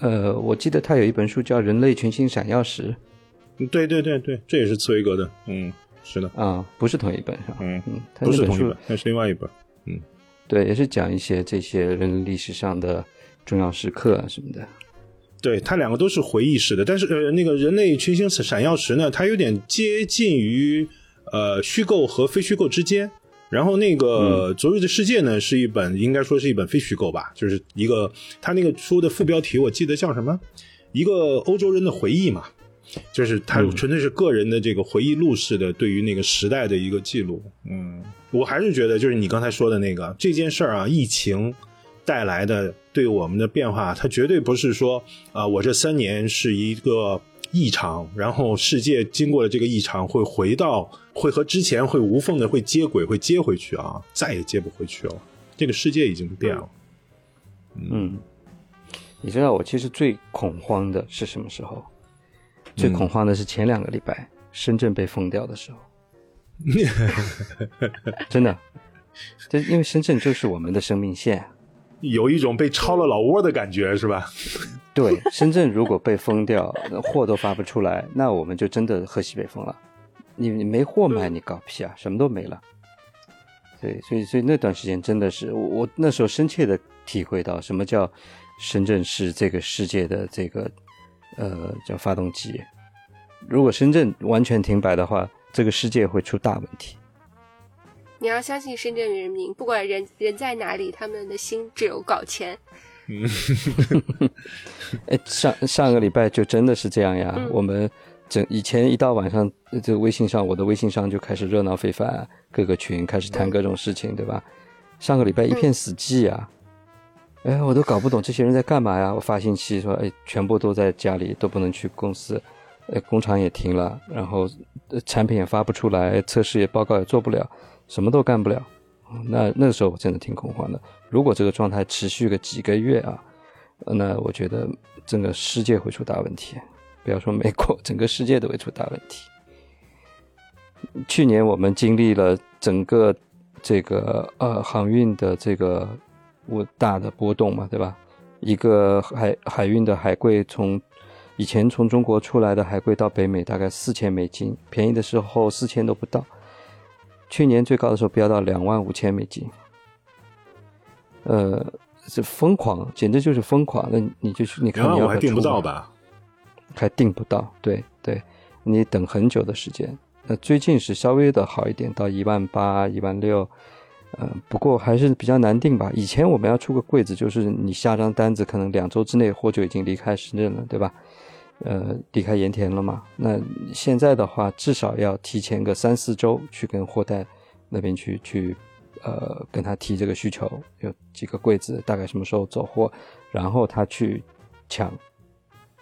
呃，我记得他有一本书叫《人类群星闪耀时对对对对，这也是茨威格的。嗯，是的》，啊，不是同一本是吧？嗯嗯，他那本书不是同一本，那是另外一本。嗯对，也是讲一些这些人类历史上的重要时刻啊什么的。对，它两个都是回忆式的，但是呃，那个人类群星闪耀时呢，它有点接近于呃虚构和非虚构之间。然后那个《昨日的世界》呢，是一本应该说是一本非虚构吧，就是一个它那个书的副标题我记得叫什么？一个欧洲人的回忆嘛，就是它嗯纯粹是个人的这个回忆录式的对于那个时代的一个记录。嗯，我还是觉得就是你刚才说的那个这件事儿啊，疫情带来的对我们的变化，它绝对不是说啊、我这三年是一个异常，然后世界经过了这个异常会回到会和之前会无缝的会接轨，会接回去啊，再也接不回去了。这个世界已经变了。嗯，你知道我其实最恐慌的是什么时候？最恐慌的是前两个礼拜深圳被封掉的时候。真的，这因为深圳就是我们的生命线。有一种被抄了老窝的感觉，是吧？对，深圳如果被封掉，货都发不出来，那我们就真的喝西北风了。你你没货卖，你搞屁啊！什么都没了。对，所以所以那段时间真的是我我那时候深切的体会到什么叫深圳是这个世界的这个呃叫发动机。如果深圳完全停摆的话，这个世界会出大问题。你要相信深圳人民，不管人人在哪里，他们的心只有搞钱。嗯，哎，上上个礼拜就真的是这样呀。我们整以前一到晚上，这个微信上，我的微信上就开始热闹非凡，各个群开始谈各种事情，对吧？上个礼拜一片死寂啊！哎，我都搞不懂这些人在干嘛呀？我发信息说，哎，全部都在家里，都不能去公司，呃，工厂也停了，然后产品也发不出来，测试也报告也做不了。什么都干不了，那那个时候我真的挺恐慌的。如果这个状态持续个几个月啊，那我觉得整个世界会出大问题。不要说美国，整个世界都会出大问题。去年我们经历了整个这个呃航运的这个我大的波动嘛，对吧？一个海海运的海柜从以前从中国出来的海柜到北美大概四千美金，便宜的时候四千都不到。去年最高的时候飙到两万五千美金，呃，是疯狂，简直就是疯狂。那你就去，你看你要还订不到吧？还订不到，对对，你等很久的时间。那最近是稍微的好一点，到一万八、一万六，呃，不过还是比较难订吧。以前我们要出个柜子，就是你下张单子，可能两周之内货就已经离开深圳了，对吧？呃，离开盐田了嘛？那现在的话，至少要提前个三四周去跟货代那边去去，呃，跟他提这个需求，有几个柜子，大概什么时候走货，然后他去抢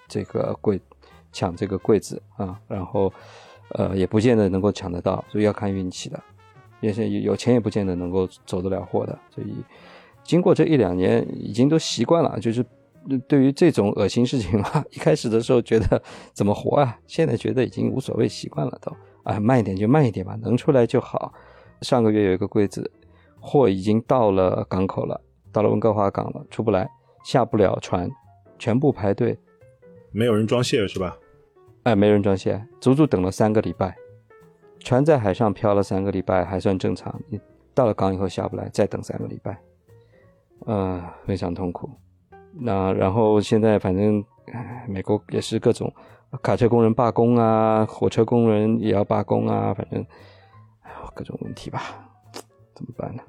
这个柜，抢这个柜子啊，然后呃，也不见得能够抢得到，所以要看运气的，也是有钱也不见得能够走得了货的，所以经过这一两年，已经都习惯了，就是。对于这种恶心事情嘛，一开始的时候觉得怎么活啊，现在觉得已经无所谓，习惯了都。啊，慢一点就慢一点吧，能出来就好。上个月有一个柜子，货已经到了港口了，到了温哥华港了，出不来，下不了船，全部排队，没有人装卸是吧？哎，没人装卸，足足等了三个礼拜，船在海上漂了三个礼拜还算正常，你到了港以后下不来，再等三个礼拜，呃，非常痛苦。那然后现在反正，美国也是各种卡车工人罢工啊，火车工人也要罢工啊，反正各种问题吧，怎么办呢？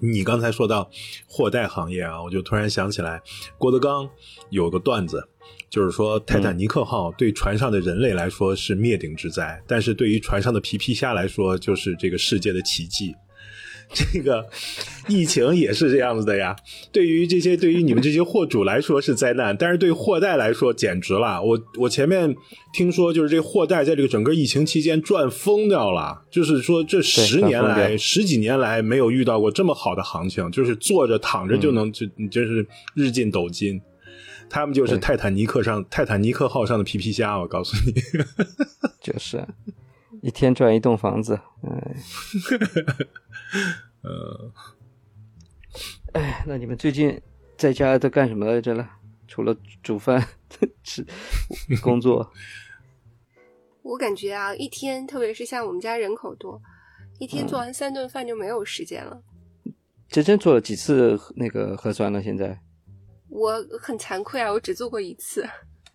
你刚才说到货代行业啊，我就突然想起来，郭德纲有个段子，就是说泰坦尼克号对船上的人类来说是灭顶之灾，但是对于船上的皮皮虾来说，就是这个世界的奇迹。这个疫情也是这样子的呀。对于这些，对于你们这些货主来说是灾难，但是对货代来说简直了。我我前面听说，就是这货代在这个整个疫情期间赚疯掉了。就是说，这十年来、十几年来没有遇到过这么好的行情，就是坐着躺着就能就就是日进斗金。他们就是泰坦尼克上泰坦尼克号上的皮皮虾，我告诉你，就是。一天赚一栋房子，哎，呃，哎，那你们最近在家都干什么来着了？除了煮饭吃工作，我感觉啊，一天，特别是像我们家人口多，一天做完三顿饭就没有时间了。真真做了几次那个核酸了？现在我很惭愧啊，我只做过一次。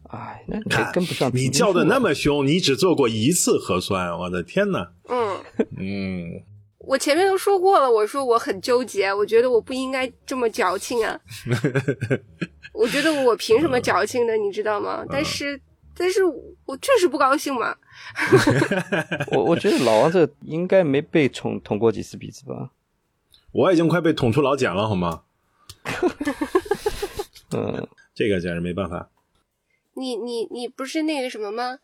哎，那你跟不上。你叫的那么凶，你只做过一次核酸，我的天哪！嗯嗯，我前面都说过了，我说我很纠结，我觉得我不应该这么矫情啊。我觉得我凭什么矫情呢？你知道吗？但是，但是我确实不高兴嘛。我我觉得老王这应该没被捅捅过几次鼻子吧？我已经快被捅出老茧了，好吗？嗯，这个简直没办法。你你你不是那个什么吗？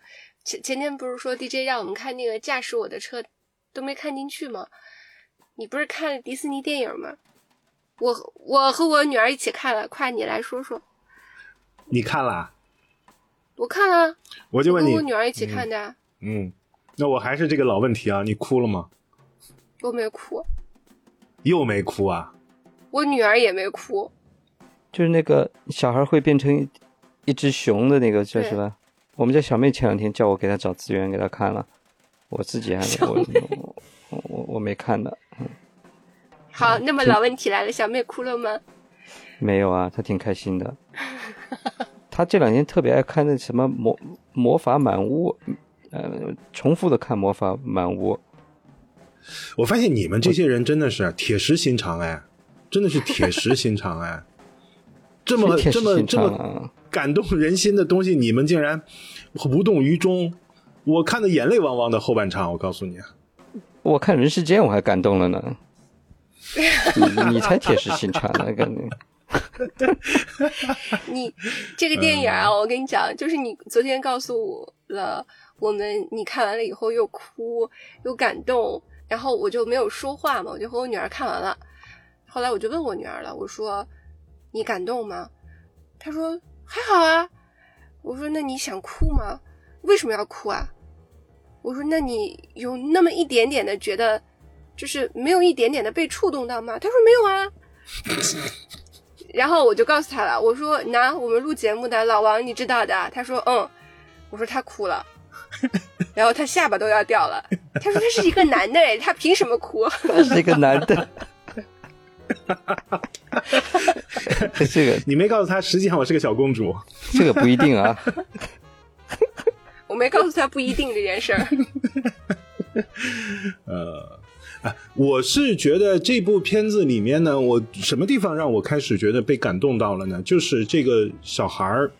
前前天不是说 DJ 让我们看那个驾驶我的车，都没看进去吗？你不是看迪士尼电影吗？我我和我女儿一起看了，快你来说说。你看了？我看了。我就问你，我女儿一起看的。嗯，那我还是这个老问题啊，你哭了吗？我没哭。又没哭啊？我女儿也没哭。就是那个小孩会变成一只熊的那个，就是吧？我们家小妹前两天叫我给她找资源给她看了，我自己还没我我我我没看呢。好，那么老问题来了，小妹哭了吗？没有啊，她挺开心的。她这两天特别爱看那什么魔魔法满屋，呃，重复的看魔法满屋。我发现你们这些人真的是铁石心肠哎，真的是铁石心肠哎。这么这么这么感动人心的东西，你们竟然无动于衷。我看的眼泪汪汪的后半场，我告诉你，我看人世间我还感动了呢。你你才铁石心肠呢，感觉。你这个电影啊，我跟你讲，就是你昨天告诉我了，我们你看完了以后又哭又感动，然后我就没有说话嘛，我就和我女儿看完了。后来我就问我女儿了，我说。你感动吗？她说还好啊。我说那你想哭吗？为什么要哭啊？我说那你有那么一点点的觉得，就是没有一点点的被触动到吗？他说没有啊。然后我就告诉他了，我说那我们录节目的老王你知道的。他说嗯。我说他哭了，然后他下巴都要掉了。他说他是一个男的哎，他凭什么哭？他是一个男的。哈哈哈哈哈！这个 你没告诉他，实际上我是个小公主。这个不一定啊。我没告诉他不一定这件事儿。呃，我是觉得这部片子里面呢，我什么地方让我开始觉得被感动到了呢？就是这个小孩儿。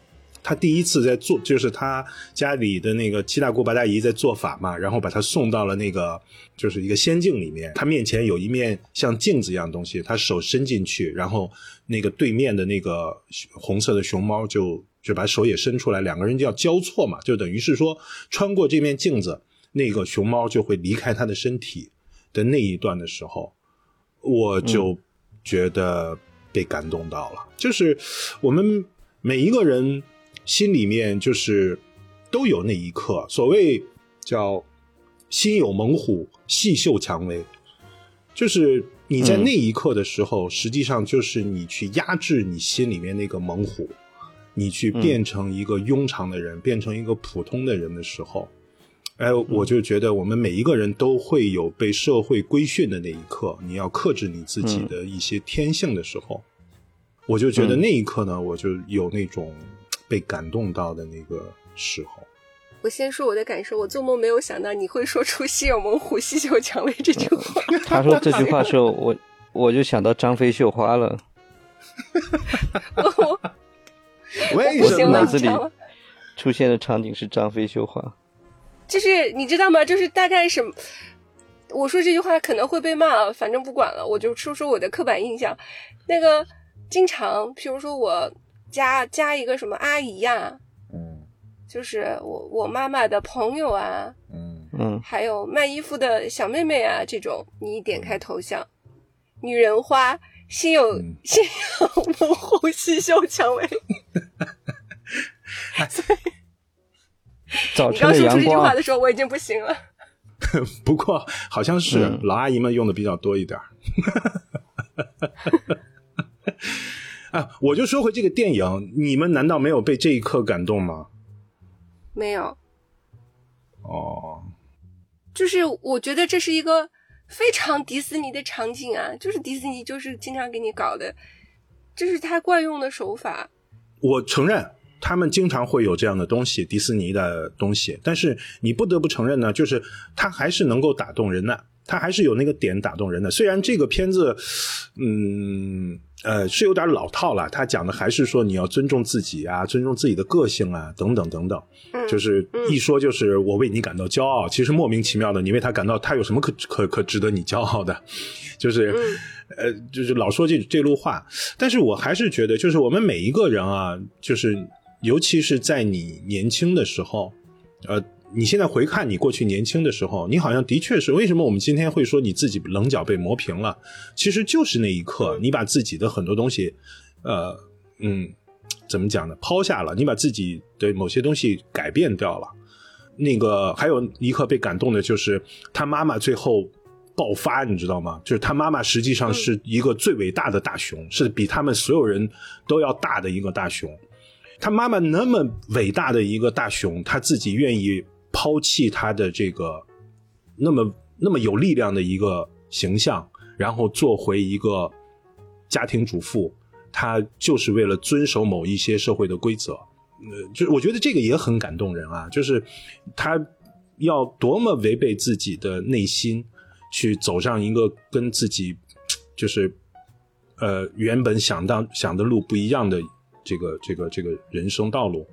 他第一次在做，就是他家里的那个七大姑八大姨在做法嘛，然后把他送到了那个就是一个仙境里面。他面前有一面像镜子一样东西，他手伸进去，然后那个对面的那个红色的熊猫就就把手也伸出来，两个人就要交错嘛，就等于是说穿过这面镜子，那个熊猫就会离开他的身体的那一段的时候，我就觉得被感动到了。就是我们每一个人。心里面就是都有那一刻，所谓叫心有猛虎，细嗅蔷薇，就是你在那一刻的时候，实际上就是你去压制你心里面那个猛虎，你去变成一个庸常的人，变成一个普通的人的时候，哎，我就觉得我们每一个人都会有被社会规训的那一刻，你要克制你自己的一些天性的时候，我就觉得那一刻呢，我就有那种。被感动到的那个时候，我先说我的感受。我做梦没有想到你会说出“西有猛虎，细嗅蔷薇”这句话。他说这句话的时候，我我就想到张飞绣花了。我为什么脑子里出现的场景是张飞绣花？就是你知道吗？就是大概什么？我说这句话可能会被骂，反正不管了，我就说说我的刻板印象。那个经常，譬如说我。加加一个什么阿姨呀？嗯，就是我我妈妈的朋友啊，嗯嗯，还有卖衣服的小妹妹啊，这种你点开头像，女人花心有心有 猛虎，细嗅蔷薇。早晨的阳光。你刚说出这句话的时候，我已经不行了。不过好像是老阿姨们用的比较多一点。啊！我就说回这个电影，你们难道没有被这一刻感动吗？没有。哦，就是我觉得这是一个非常迪士尼的场景啊，就是迪士尼就是经常给你搞的，这是他惯用的手法。我承认他们经常会有这样的东西，迪士尼的东西，但是你不得不承认呢，就是它还是能够打动人的，它还是有那个点打动人的。虽然这个片子，嗯。呃，是有点老套了。他讲的还是说你要尊重自己啊，尊重自己的个性啊，等等等等。就是一说就是我为你感到骄傲，其实莫名其妙的，你为他感到他有什么可可可值得你骄傲的？就是呃，就是老说这这路话。但是我还是觉得，就是我们每一个人啊，就是尤其是在你年轻的时候，呃，你现在回看你过去年轻的时候，你好像的确是为什么我们今天会说你自己棱角被磨平了？其实就是那一刻，你把自己的很多东西，呃，嗯，怎么讲呢？抛下了，你把自己的某些东西改变掉了。那个还有一刻被感动的就是他妈妈最后爆发，你知道吗？就是他妈妈实际上是一个最伟大的大熊，是比他们所有人都要大的一个大熊。他妈妈那么伟大的一个大熊，他自己愿意抛弃他的这个那么那么有力量的一个形象，然后做回一个家庭主妇，他就是为了遵守某一些社会的规则。呃，就我觉得这个也很感动人啊，就是他要多么违背自己的内心，去走上一个跟自己就是呃原本想当想的路不一样的这个这个这个人生道路，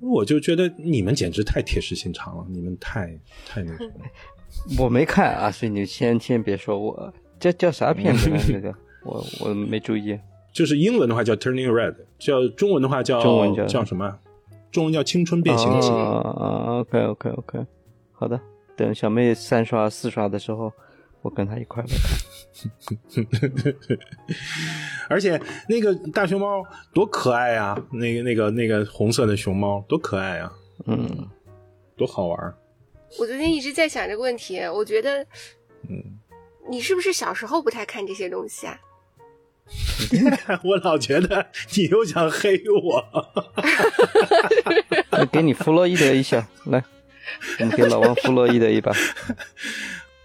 我就觉得你们简直太铁石心肠了，你们太太那什么。我没看啊，所以你先先别说我叫叫啥片子呢？这个 我我没注意。就是英文的话叫 Turning Red，叫中文的话叫中文叫叫什么？中文叫青春变形记。啊，OK OK OK，好的，等小妹三刷四刷的时候，我跟他一块儿看。而且那个大熊猫多可爱呀！那个那个那个红色的熊猫多可爱呀！嗯，多好玩。我昨天一直在想这个问题，我觉得，嗯，你是不是小时候不太看这些东西啊？我老觉得你又想黑我。给你弗洛伊德一下，来，我们给老王弗洛伊德一把。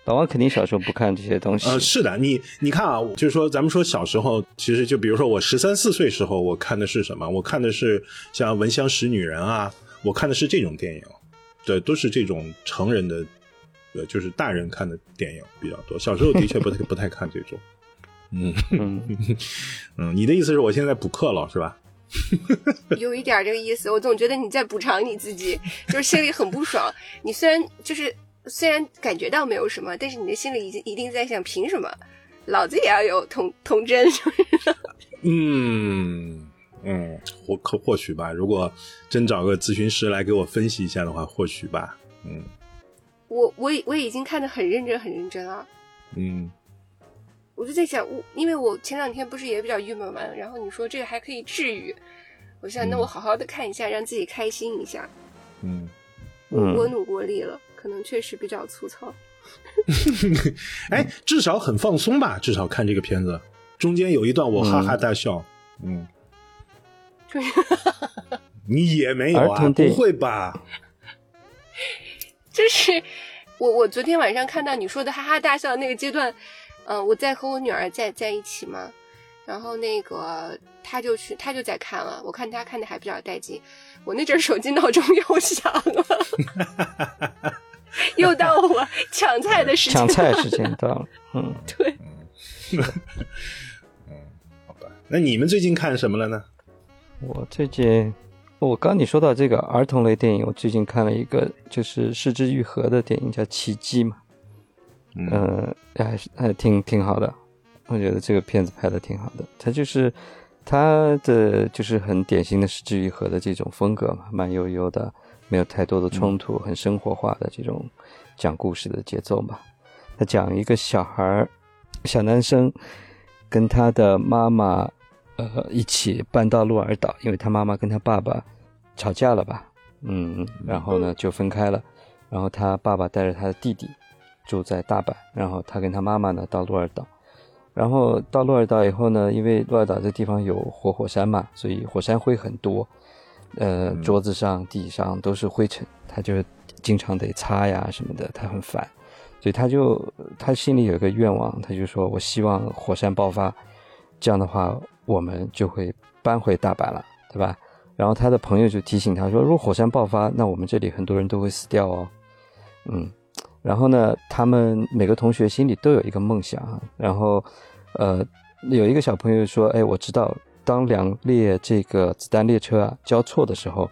老王肯定小时候不看这些东西。呃，是的，你你看啊，就是说，咱们说小时候，其实就比如说我十三四岁时候，我看的是什么？我看的是像《闻香识女人》啊，我看的是这种电影，对，都是这种成人的，呃，就是大人看的电影比较多。小时候的确不太 不太看这种。嗯嗯 嗯，你的意思是我现在补课了是吧？有一点这个意思，我总觉得你在补偿你自己，就是心里很不爽。你虽然就是虽然感觉到没有什么，但是你的心里已经一定在想，凭什么老子也要有童童真？嗯嗯，或可或许吧。如果真找个咨询师来给我分析一下的话，或许吧。嗯，我我我已经看得很认真很认真了。嗯。我就在想，我因为我前两天不是也比较郁闷嘛，然后你说这个还可以治愈，我想那我好好的看一下，让自己开心一下。嗯，我努过力了，可能确实比较粗糙。哎，至少很放松吧？至少看这个片子，中间有一段我哈哈大笑。嗯，你也没有啊？不会吧？就是我，我昨天晚上看到你说的哈哈大笑那个阶段。嗯，我在和我女儿在在一起嘛，然后那个他就去，他就在看了，我看他看的还比较带劲。我那阵手机闹钟又响了，又到我抢菜的时间，抢菜时间到了。嗯，对。嗯，好吧。那你们最近看什么了呢？我最近，我刚你说到这个儿童类电影，我最近看了一个就是失之愈合的电影，叫《奇迹》嘛。嗯，还是还挺挺好的，我觉得这个片子拍的挺好的。它就是它的就是很典型的失之愈合的这种风格嘛，慢悠悠的，没有太多的冲突，很生活化的这种讲故事的节奏嘛。他讲一个小孩儿，小男生跟他的妈妈呃一起搬到鹿儿岛，因为他妈妈跟他爸爸吵架了吧，嗯，然后呢就分开了，然后他爸爸带着他的弟弟。住在大阪，然后他跟他妈妈呢到鹿儿岛，然后到鹿儿岛以后呢，因为鹿儿岛这地方有活火山嘛，所以火山灰很多，呃，桌子上、地上都是灰尘，他就经常得擦呀什么的，他很烦，所以他就他心里有一个愿望，他就说我希望火山爆发，这样的话我们就会搬回大阪了，对吧？然后他的朋友就提醒他说，如果火山爆发，那我们这里很多人都会死掉哦，嗯。然后呢，他们每个同学心里都有一个梦想啊。然后，呃，有一个小朋友说：“哎，我知道，当两列这个子弹列车啊交错的时候，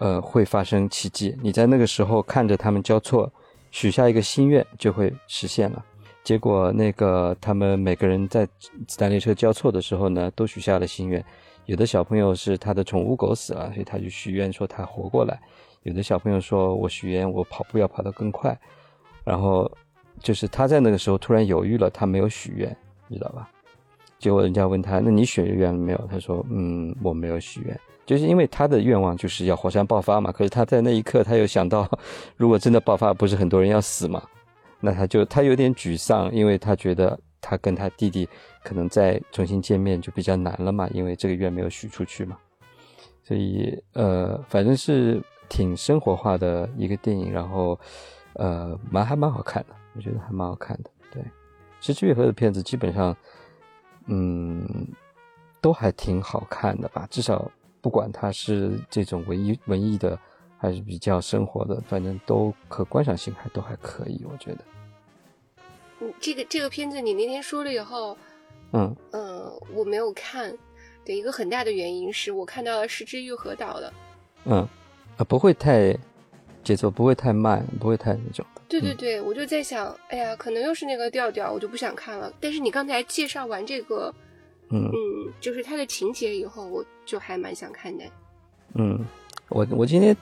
呃，会发生奇迹。你在那个时候看着他们交错，许下一个心愿，就会实现了。结果，那个他们每个人在子弹列车交错的时候呢，都许下了心愿。有的小朋友是他的宠物狗死了，所以他就许愿说他活过来。”有的小朋友说我许愿我跑步要跑得更快，然后就是他在那个时候突然犹豫了，他没有许愿，你知道吧？结果人家问他，那你许愿了没有？他说，嗯，我没有许愿。就是因为他的愿望就是要火山爆发嘛，可是他在那一刻他又想到，如果真的爆发，不是很多人要死嘛？那他就他有点沮丧，因为他觉得他跟他弟弟可能再重新见面就比较难了嘛，因为这个愿没有许出去嘛。所以呃，反正是挺生活化的一个电影，然后呃，蛮还蛮好看的，我觉得还蛮好看的。对，石之愈合的片子基本上嗯都还挺好看的吧，至少。不管它是这种文艺文艺的，还是比较生活的，反正都可观赏性还都还可以，我觉得。嗯，这个这个片子你那天说了以后，嗯嗯，我没有看的一个很大的原因是我看到了石之愈合导的，嗯，啊不会太节奏不会太慢，不会太那种的。对对对，我就在想，哎呀，可能又是那个调调，我就不想看了。但是你刚才介绍完这个。嗯嗯，就是它的情节以后，我就还蛮想看的。嗯，我我今天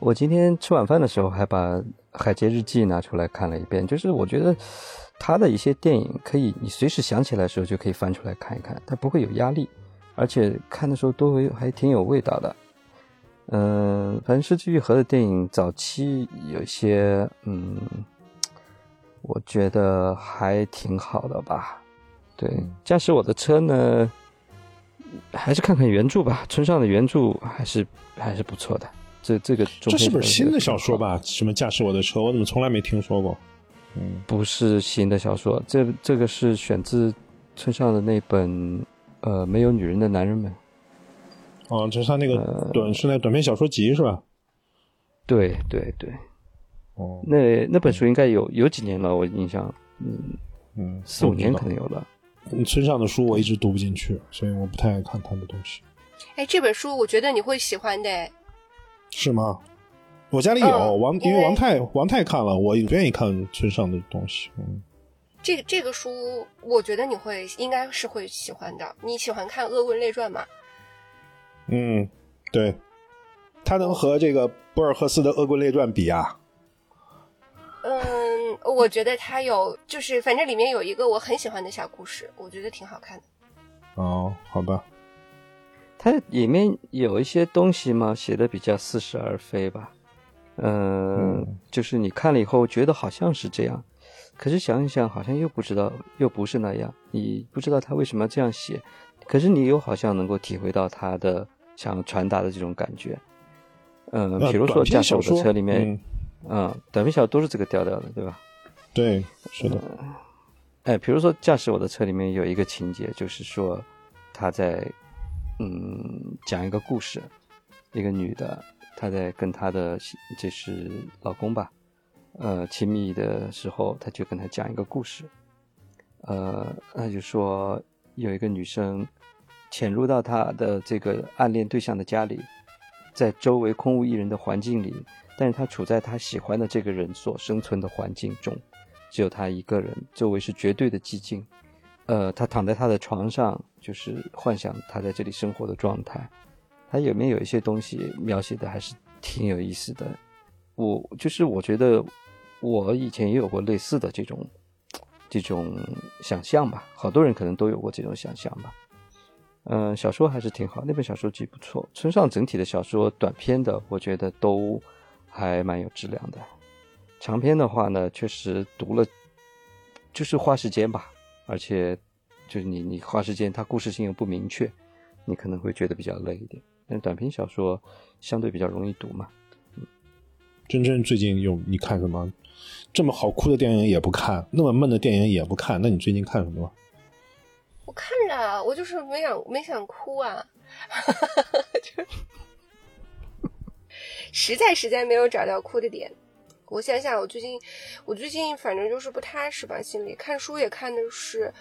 我今天吃晚饭的时候还把《海街日记》拿出来看了一遍。就是我觉得他的一些电影可以，你随时想起来的时候就可以翻出来看一看，它不会有压力，而且看的时候都会还挺有味道的。嗯，反正是之愈合的电影早期有一些，嗯，我觉得还挺好的吧。对，驾驶我的车呢，还是看看原著吧。村上的原著还是还是不错的。这这个这是本新的小说吧？什么驾驶我的车？我怎么从来没听说过？嗯，不是新的小说，这这个是选自村上的那本呃没有女人的男人们。哦，就是他那个短是那短篇小说集是吧？对对对。哦，那那本书应该有有几年了，我印象，嗯嗯，四五年可能有了。村上的书我一直读不进去，所以我不太爱看他的东西。哎，这本书我觉得你会喜欢的。是吗？我家里有王，因为王太王太看了，我也愿意看村上的东西。嗯，这个这个书我觉得你会应该是会喜欢的。你喜欢看《恶棍列传》吗？嗯，对。他能和这个博尔赫斯的《恶棍列传》比啊？嗯，我觉得他有，就是反正里面有一个我很喜欢的小故事，我觉得挺好看的。哦，好吧。它里面有一些东西嘛，写的比较似是而非吧。嗯，就是你看了以后觉得好像是这样，可是想一想好像又不知道，又不是那样。你不知道他为什么要这样写，可是你又好像能够体会到他的想传达的这种感觉。嗯，比如说驾驶我的车里面。嗯，短篇小说都是这个调调的，对吧？对，是的。哎，比如说驾驶我的车里面有一个情节，就是说他在嗯讲一个故事，一个女的她在跟她的就是老公吧，呃亲密的时候，她就跟他讲一个故事，呃，那就说有一个女生潜入到他的这个暗恋对象的家里，在周围空无一人的环境里。但是他处在他喜欢的这个人所生存的环境中，只有他一个人，周围是绝对的寂静。呃，他躺在他的床上，就是幻想他在这里生活的状态。他里面有一些东西描写的还是挺有意思的。我就是我觉得我以前也有过类似的这种这种想象吧，好多人可能都有过这种想象吧。嗯，小说还是挺好，那本小说集不错。村上整体的小说短篇的，我觉得都。还蛮有质量的，长篇的话呢，确实读了就是花时间吧，而且就是你你花时间，它故事性又不明确，你可能会觉得比较累一点。但短篇小说相对比较容易读嘛。嗯，真真最近有你看什么？这么好哭的电影也不看，那么闷的电影也不看，那你最近看什么？我看着，我就是没想没想哭啊。就实在实在没有找到哭的点，我想想，我最近我最近反正就是不踏实吧，心里看书也看的是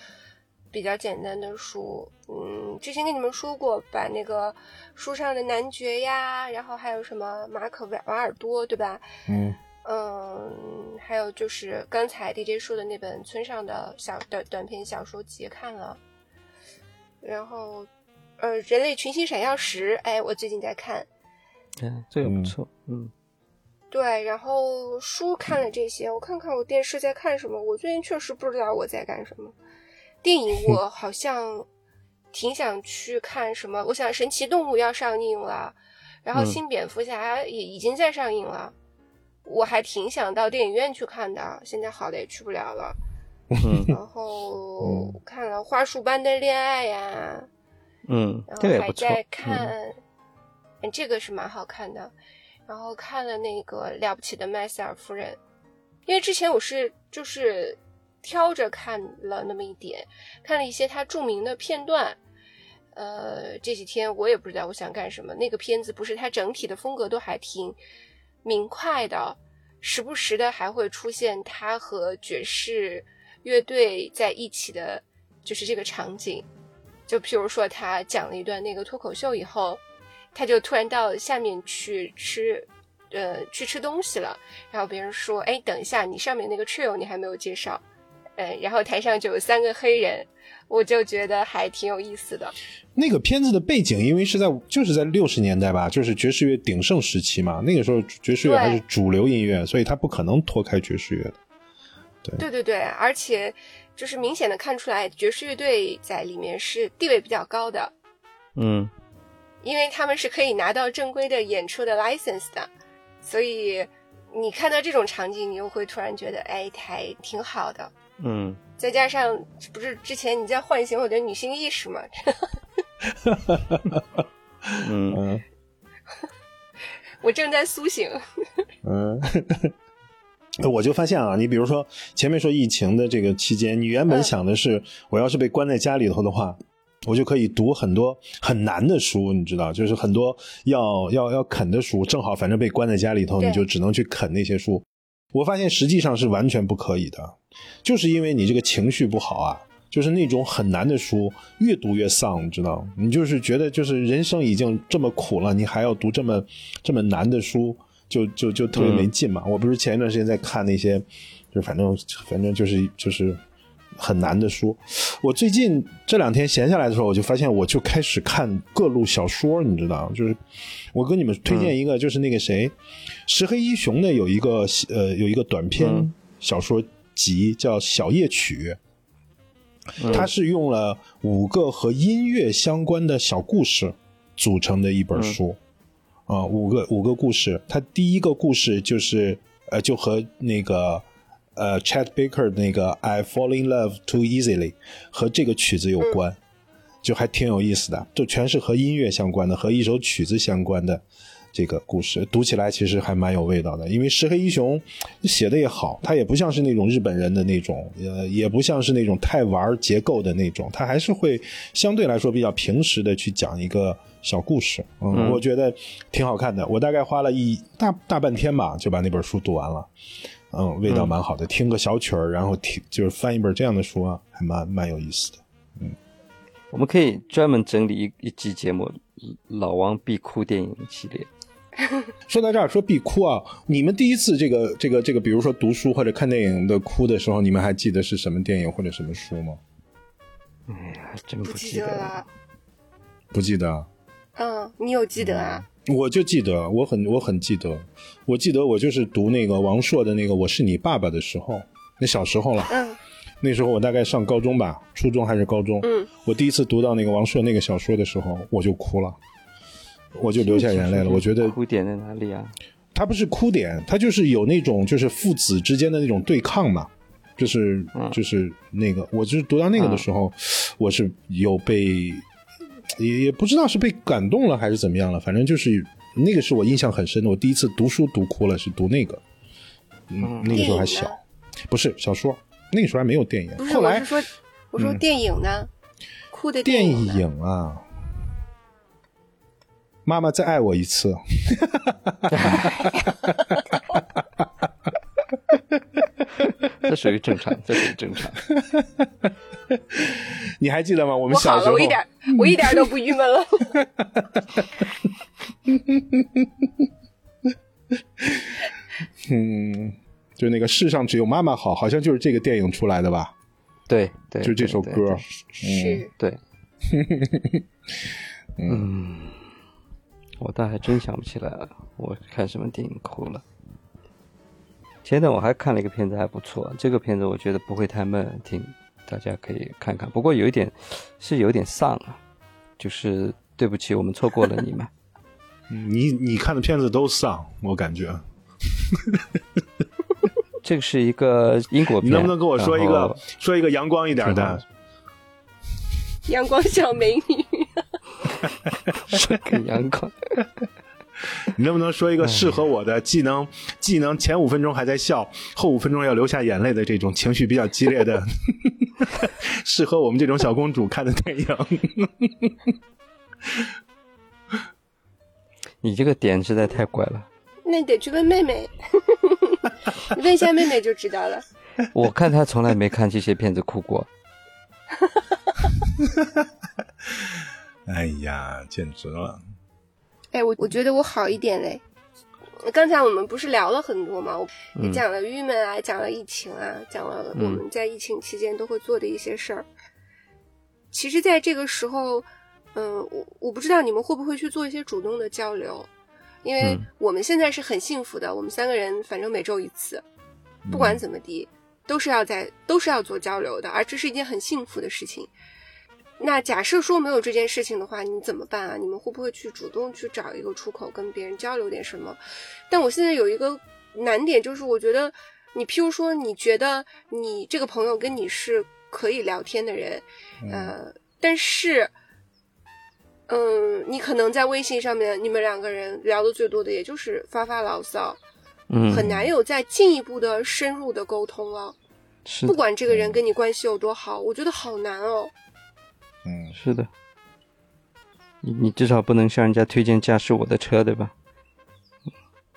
比较简单的书，嗯，之前跟你们说过，把那个书上的男爵呀，然后还有什么马可瓦瓦尔多，对吧？嗯嗯，还有就是刚才 DJ 说的那本村上的小短短篇小说集看了，然后呃，人类群星闪耀时，哎，我最近在看。嗯，这个不错。嗯，对，然后书看了这些，我看看我电视在看什么。我最近确实不知道我在干什么。电影 我好像挺想去看什么，我想《神奇动物》要上映了，然后《新蝙蝠侠》也已经在上映了，我还挺想到电影院去看的，现在好的也去不了了。然后看了《花束般的恋爱》呀，嗯，然这个也不错后还在。看，嗯这个是蛮好看的。然后看了那个《了不起的麦瑟尔夫人》，因为之前我是就是挑着看了那么一点，看了一些他著名的片段。呃，这几天我也不知道我想干什么。那个片子不是它整体的风格都还挺明快的，时不时的还会出现他和爵士乐队在一起的，就是这个场景。就譬如说，他讲了一段那个脱口秀以后，他就突然到下面去吃，呃，去吃东西了。然后别人说：“哎，等一下，你上面那个 trail 你还没有介绍。”嗯，然后台上就有三个黑人，我就觉得还挺有意思的。那个片子的背景，因为是在就是在六十年代吧，就是爵士乐鼎盛时期嘛，那个时候爵士乐还是主流音乐，所以他不可能脱开爵士乐的。对对对，而且就是明显的看出来，爵士乐队在里面是地位比较高的，嗯因为他们是可以拿到正规的演出的 license 的，所以你看到这种场景，你又会突然觉得，哎，还挺好的。嗯，再加上不是之前你在唤醒我的女性意识嘛 嗯嗯我正在苏醒。嗯。我就发现啊，你比如说前面说疫情的这个期间，你原本嗯。想的是，我要是被关在家里头的话，我就可以读很多很难的书，你知道，就是很多要要要啃的书，正好反正被关在家里头，你就只能去啃那些书。我发现实际上是完全不可以的，就是因为你这个情绪不好啊，就是那种很难的书越读越丧，你知道，你就是觉得就是人生已经这么苦了，你还要读这么这么难的书，就就就特别没劲嘛。我不是前一段时间在看那些，就反正反正就是就是很难的书。我最近这两天闲下来的时候，我就发现我就开始看各路小说，你知道，就是我跟你们推荐一个，就是那个谁，石黑一雄的有一个呃有一个短篇嗯小说集叫《小夜曲》。嗯它是用了五个和音乐相关的小故事组成的一本书，啊、五个五个故事。它第一个故事就是呃，就和那个呃 Chad Baker 那个 I Fall in Love Too Easily 和这个曲子有关，就还挺有意思的，就全是和音乐相关的，和一首曲子相关的。这个故事读起来其实还蛮有味道的，因为石黑一雄写的也好，他也不像是那种日本人的那种，呃，也不像是那种太玩结构的那种，他还是会相对来说比较平实的去讲一个小故事。嗯，嗯我觉得挺好看的。我大概花了一大大半天吧，就把那本书读完了。嗯，味道蛮好的，听个小曲儿，然后听就是翻一本这样的书啊，还蛮蛮有意思的。嗯我们可以专门整理一一期节目，老王必哭电影系列。说到这儿，说必哭啊！你们第一次这个这个这个，比如说读书或者看电影的哭的时候，你们还记得是什么电影或者什么书吗？还真不记得了。不记得啊，嗯，你有记得啊？我就记得，我很我很记得，我记得我就是读那个王朔的那个《我是你爸爸》的时候，那小时候了，嗯。那时候我大概上高中吧，初中还是高中，嗯，我第一次读到那个王朔那个小说的时候，我就哭了，我就流下眼泪了。我觉得哭点在哪里啊？他不是哭点，他就是有那种就是父子之间的那种对抗嘛，就是嗯。就是那个，我就是读到那个的时候，我是有被也也不知道是被感动了还是怎么样了，反正就是那个是我印象很深的，我第一次读书读哭了，是读那个，嗯，那个时候还小。不是小说，那个时候还没有电影，不是，后来我是说，我说嗯。电影呢？哭的电影呢？影啊。妈妈再爱我一次，这属于正常，这属于正常。你还记得吗？我们小时候，我一点我一点都不郁闷了。嗯，就那个世上只有妈妈好，好像就是这个电影出来的吧？对对，就这首歌，是，对，对 嗯，我倒还真想不起来了，我看什么电影哭了。前段我还看了一个片子，还不错。这个片子我觉得不会太闷，挺大家可以看看。不过有一点是有点丧啊，就是对不起，我们错过了你们。你你看的片子都丧，我感觉。这个是一个英国片，你能不能跟我说一个说一个阳光一点的？阳光小美女，是个阳光？你能不能说一个适合我的，既能既能前五分钟还在笑，后五分钟要流下眼泪的这种情绪比较激烈的，适合我们这种小公主看的电影？你这个点实在太怪了。那你得去问妹妹，你问一下妹妹就知道了。我看她从来没看这些片子哭过。哎呀，简直了！哎，我我觉得我好一点嘞。刚才我们不是聊了很多嘛，我也讲了郁闷啊，讲了疫情啊，讲了我们在疫情期间都会做的一些事儿。其实，在这个时候，嗯，我我不知道你们会不会去做一些主动的交流，因为嗯我们现在是很幸福的，我们三个人反正每周一次，不管怎么地，都是要在都是要做交流的，而这是一件很幸福的事情。那假设说没有这件事情的话，你怎么办啊？你们会不会去主动去找一个出口，跟别人交流点什么？但我现在有一个难点，就是我觉得你，譬如说，你觉得你这个朋友跟你是可以聊天的人，呃，但是，嗯，你可能在微信上面，你们两个人聊的最多的也就是发发牢骚，嗯，很难有再进一步的深入的沟通了。是，不管这个人跟你关系有多好，我觉得好难哦。嗯，是的。你你至少不能向人家推荐驾驶我的车，对吧？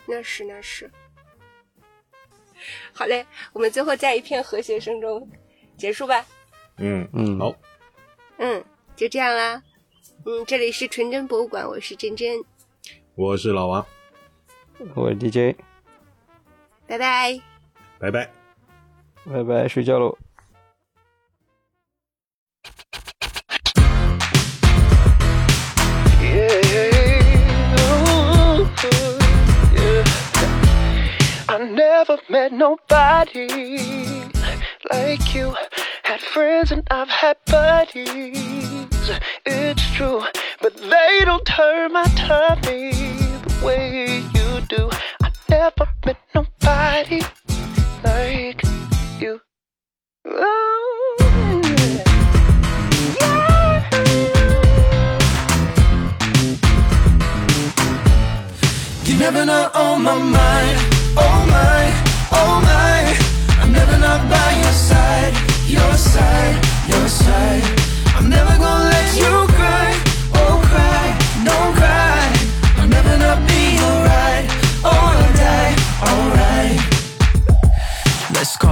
那是那是。好嘞，我们最后在一片和谐声中结束吧。嗯嗯，好，嗯，就这样啦。嗯，这里是纯真博物馆，我是真真，我是老王，我是 DJ，拜拜。拜拜。拜拜，睡觉喽。I never met nobody like you. Had friends and I've had buddies. It's true, but they don't turn my tummy the way you do. I never met nobody like you. Oh, on my mind.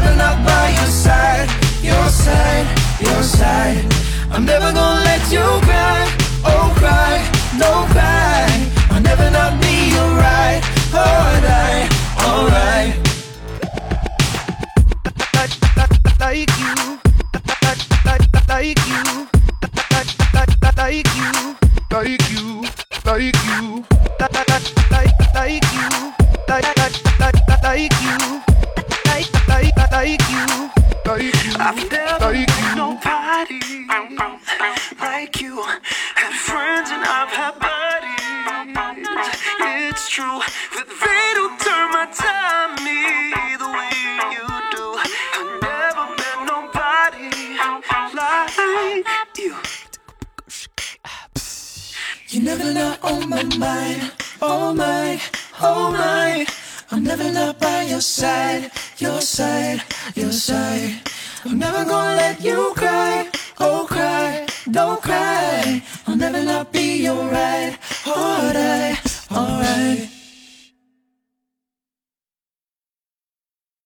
Never not by your side, your side, your side. I'm never gonna let you cry. Oh cry, don't cry. I'll never not be alright. Alright, alright. like, you, like, you, like, you, like you, like you, like, you, like, like, like you, like, like, like you, like you. I've never Like met nobody like you. Had friends and I've had buddies. It's true, that they don't turn my tummy the way you do. I've never met nobody like you. You're never not on oh my mind. Oh my, oh my. I'm never not by your side, your side, your side. I'm never gonna let you cry. Oh cry, don't cry. I'll never not be your right. Alright, alright.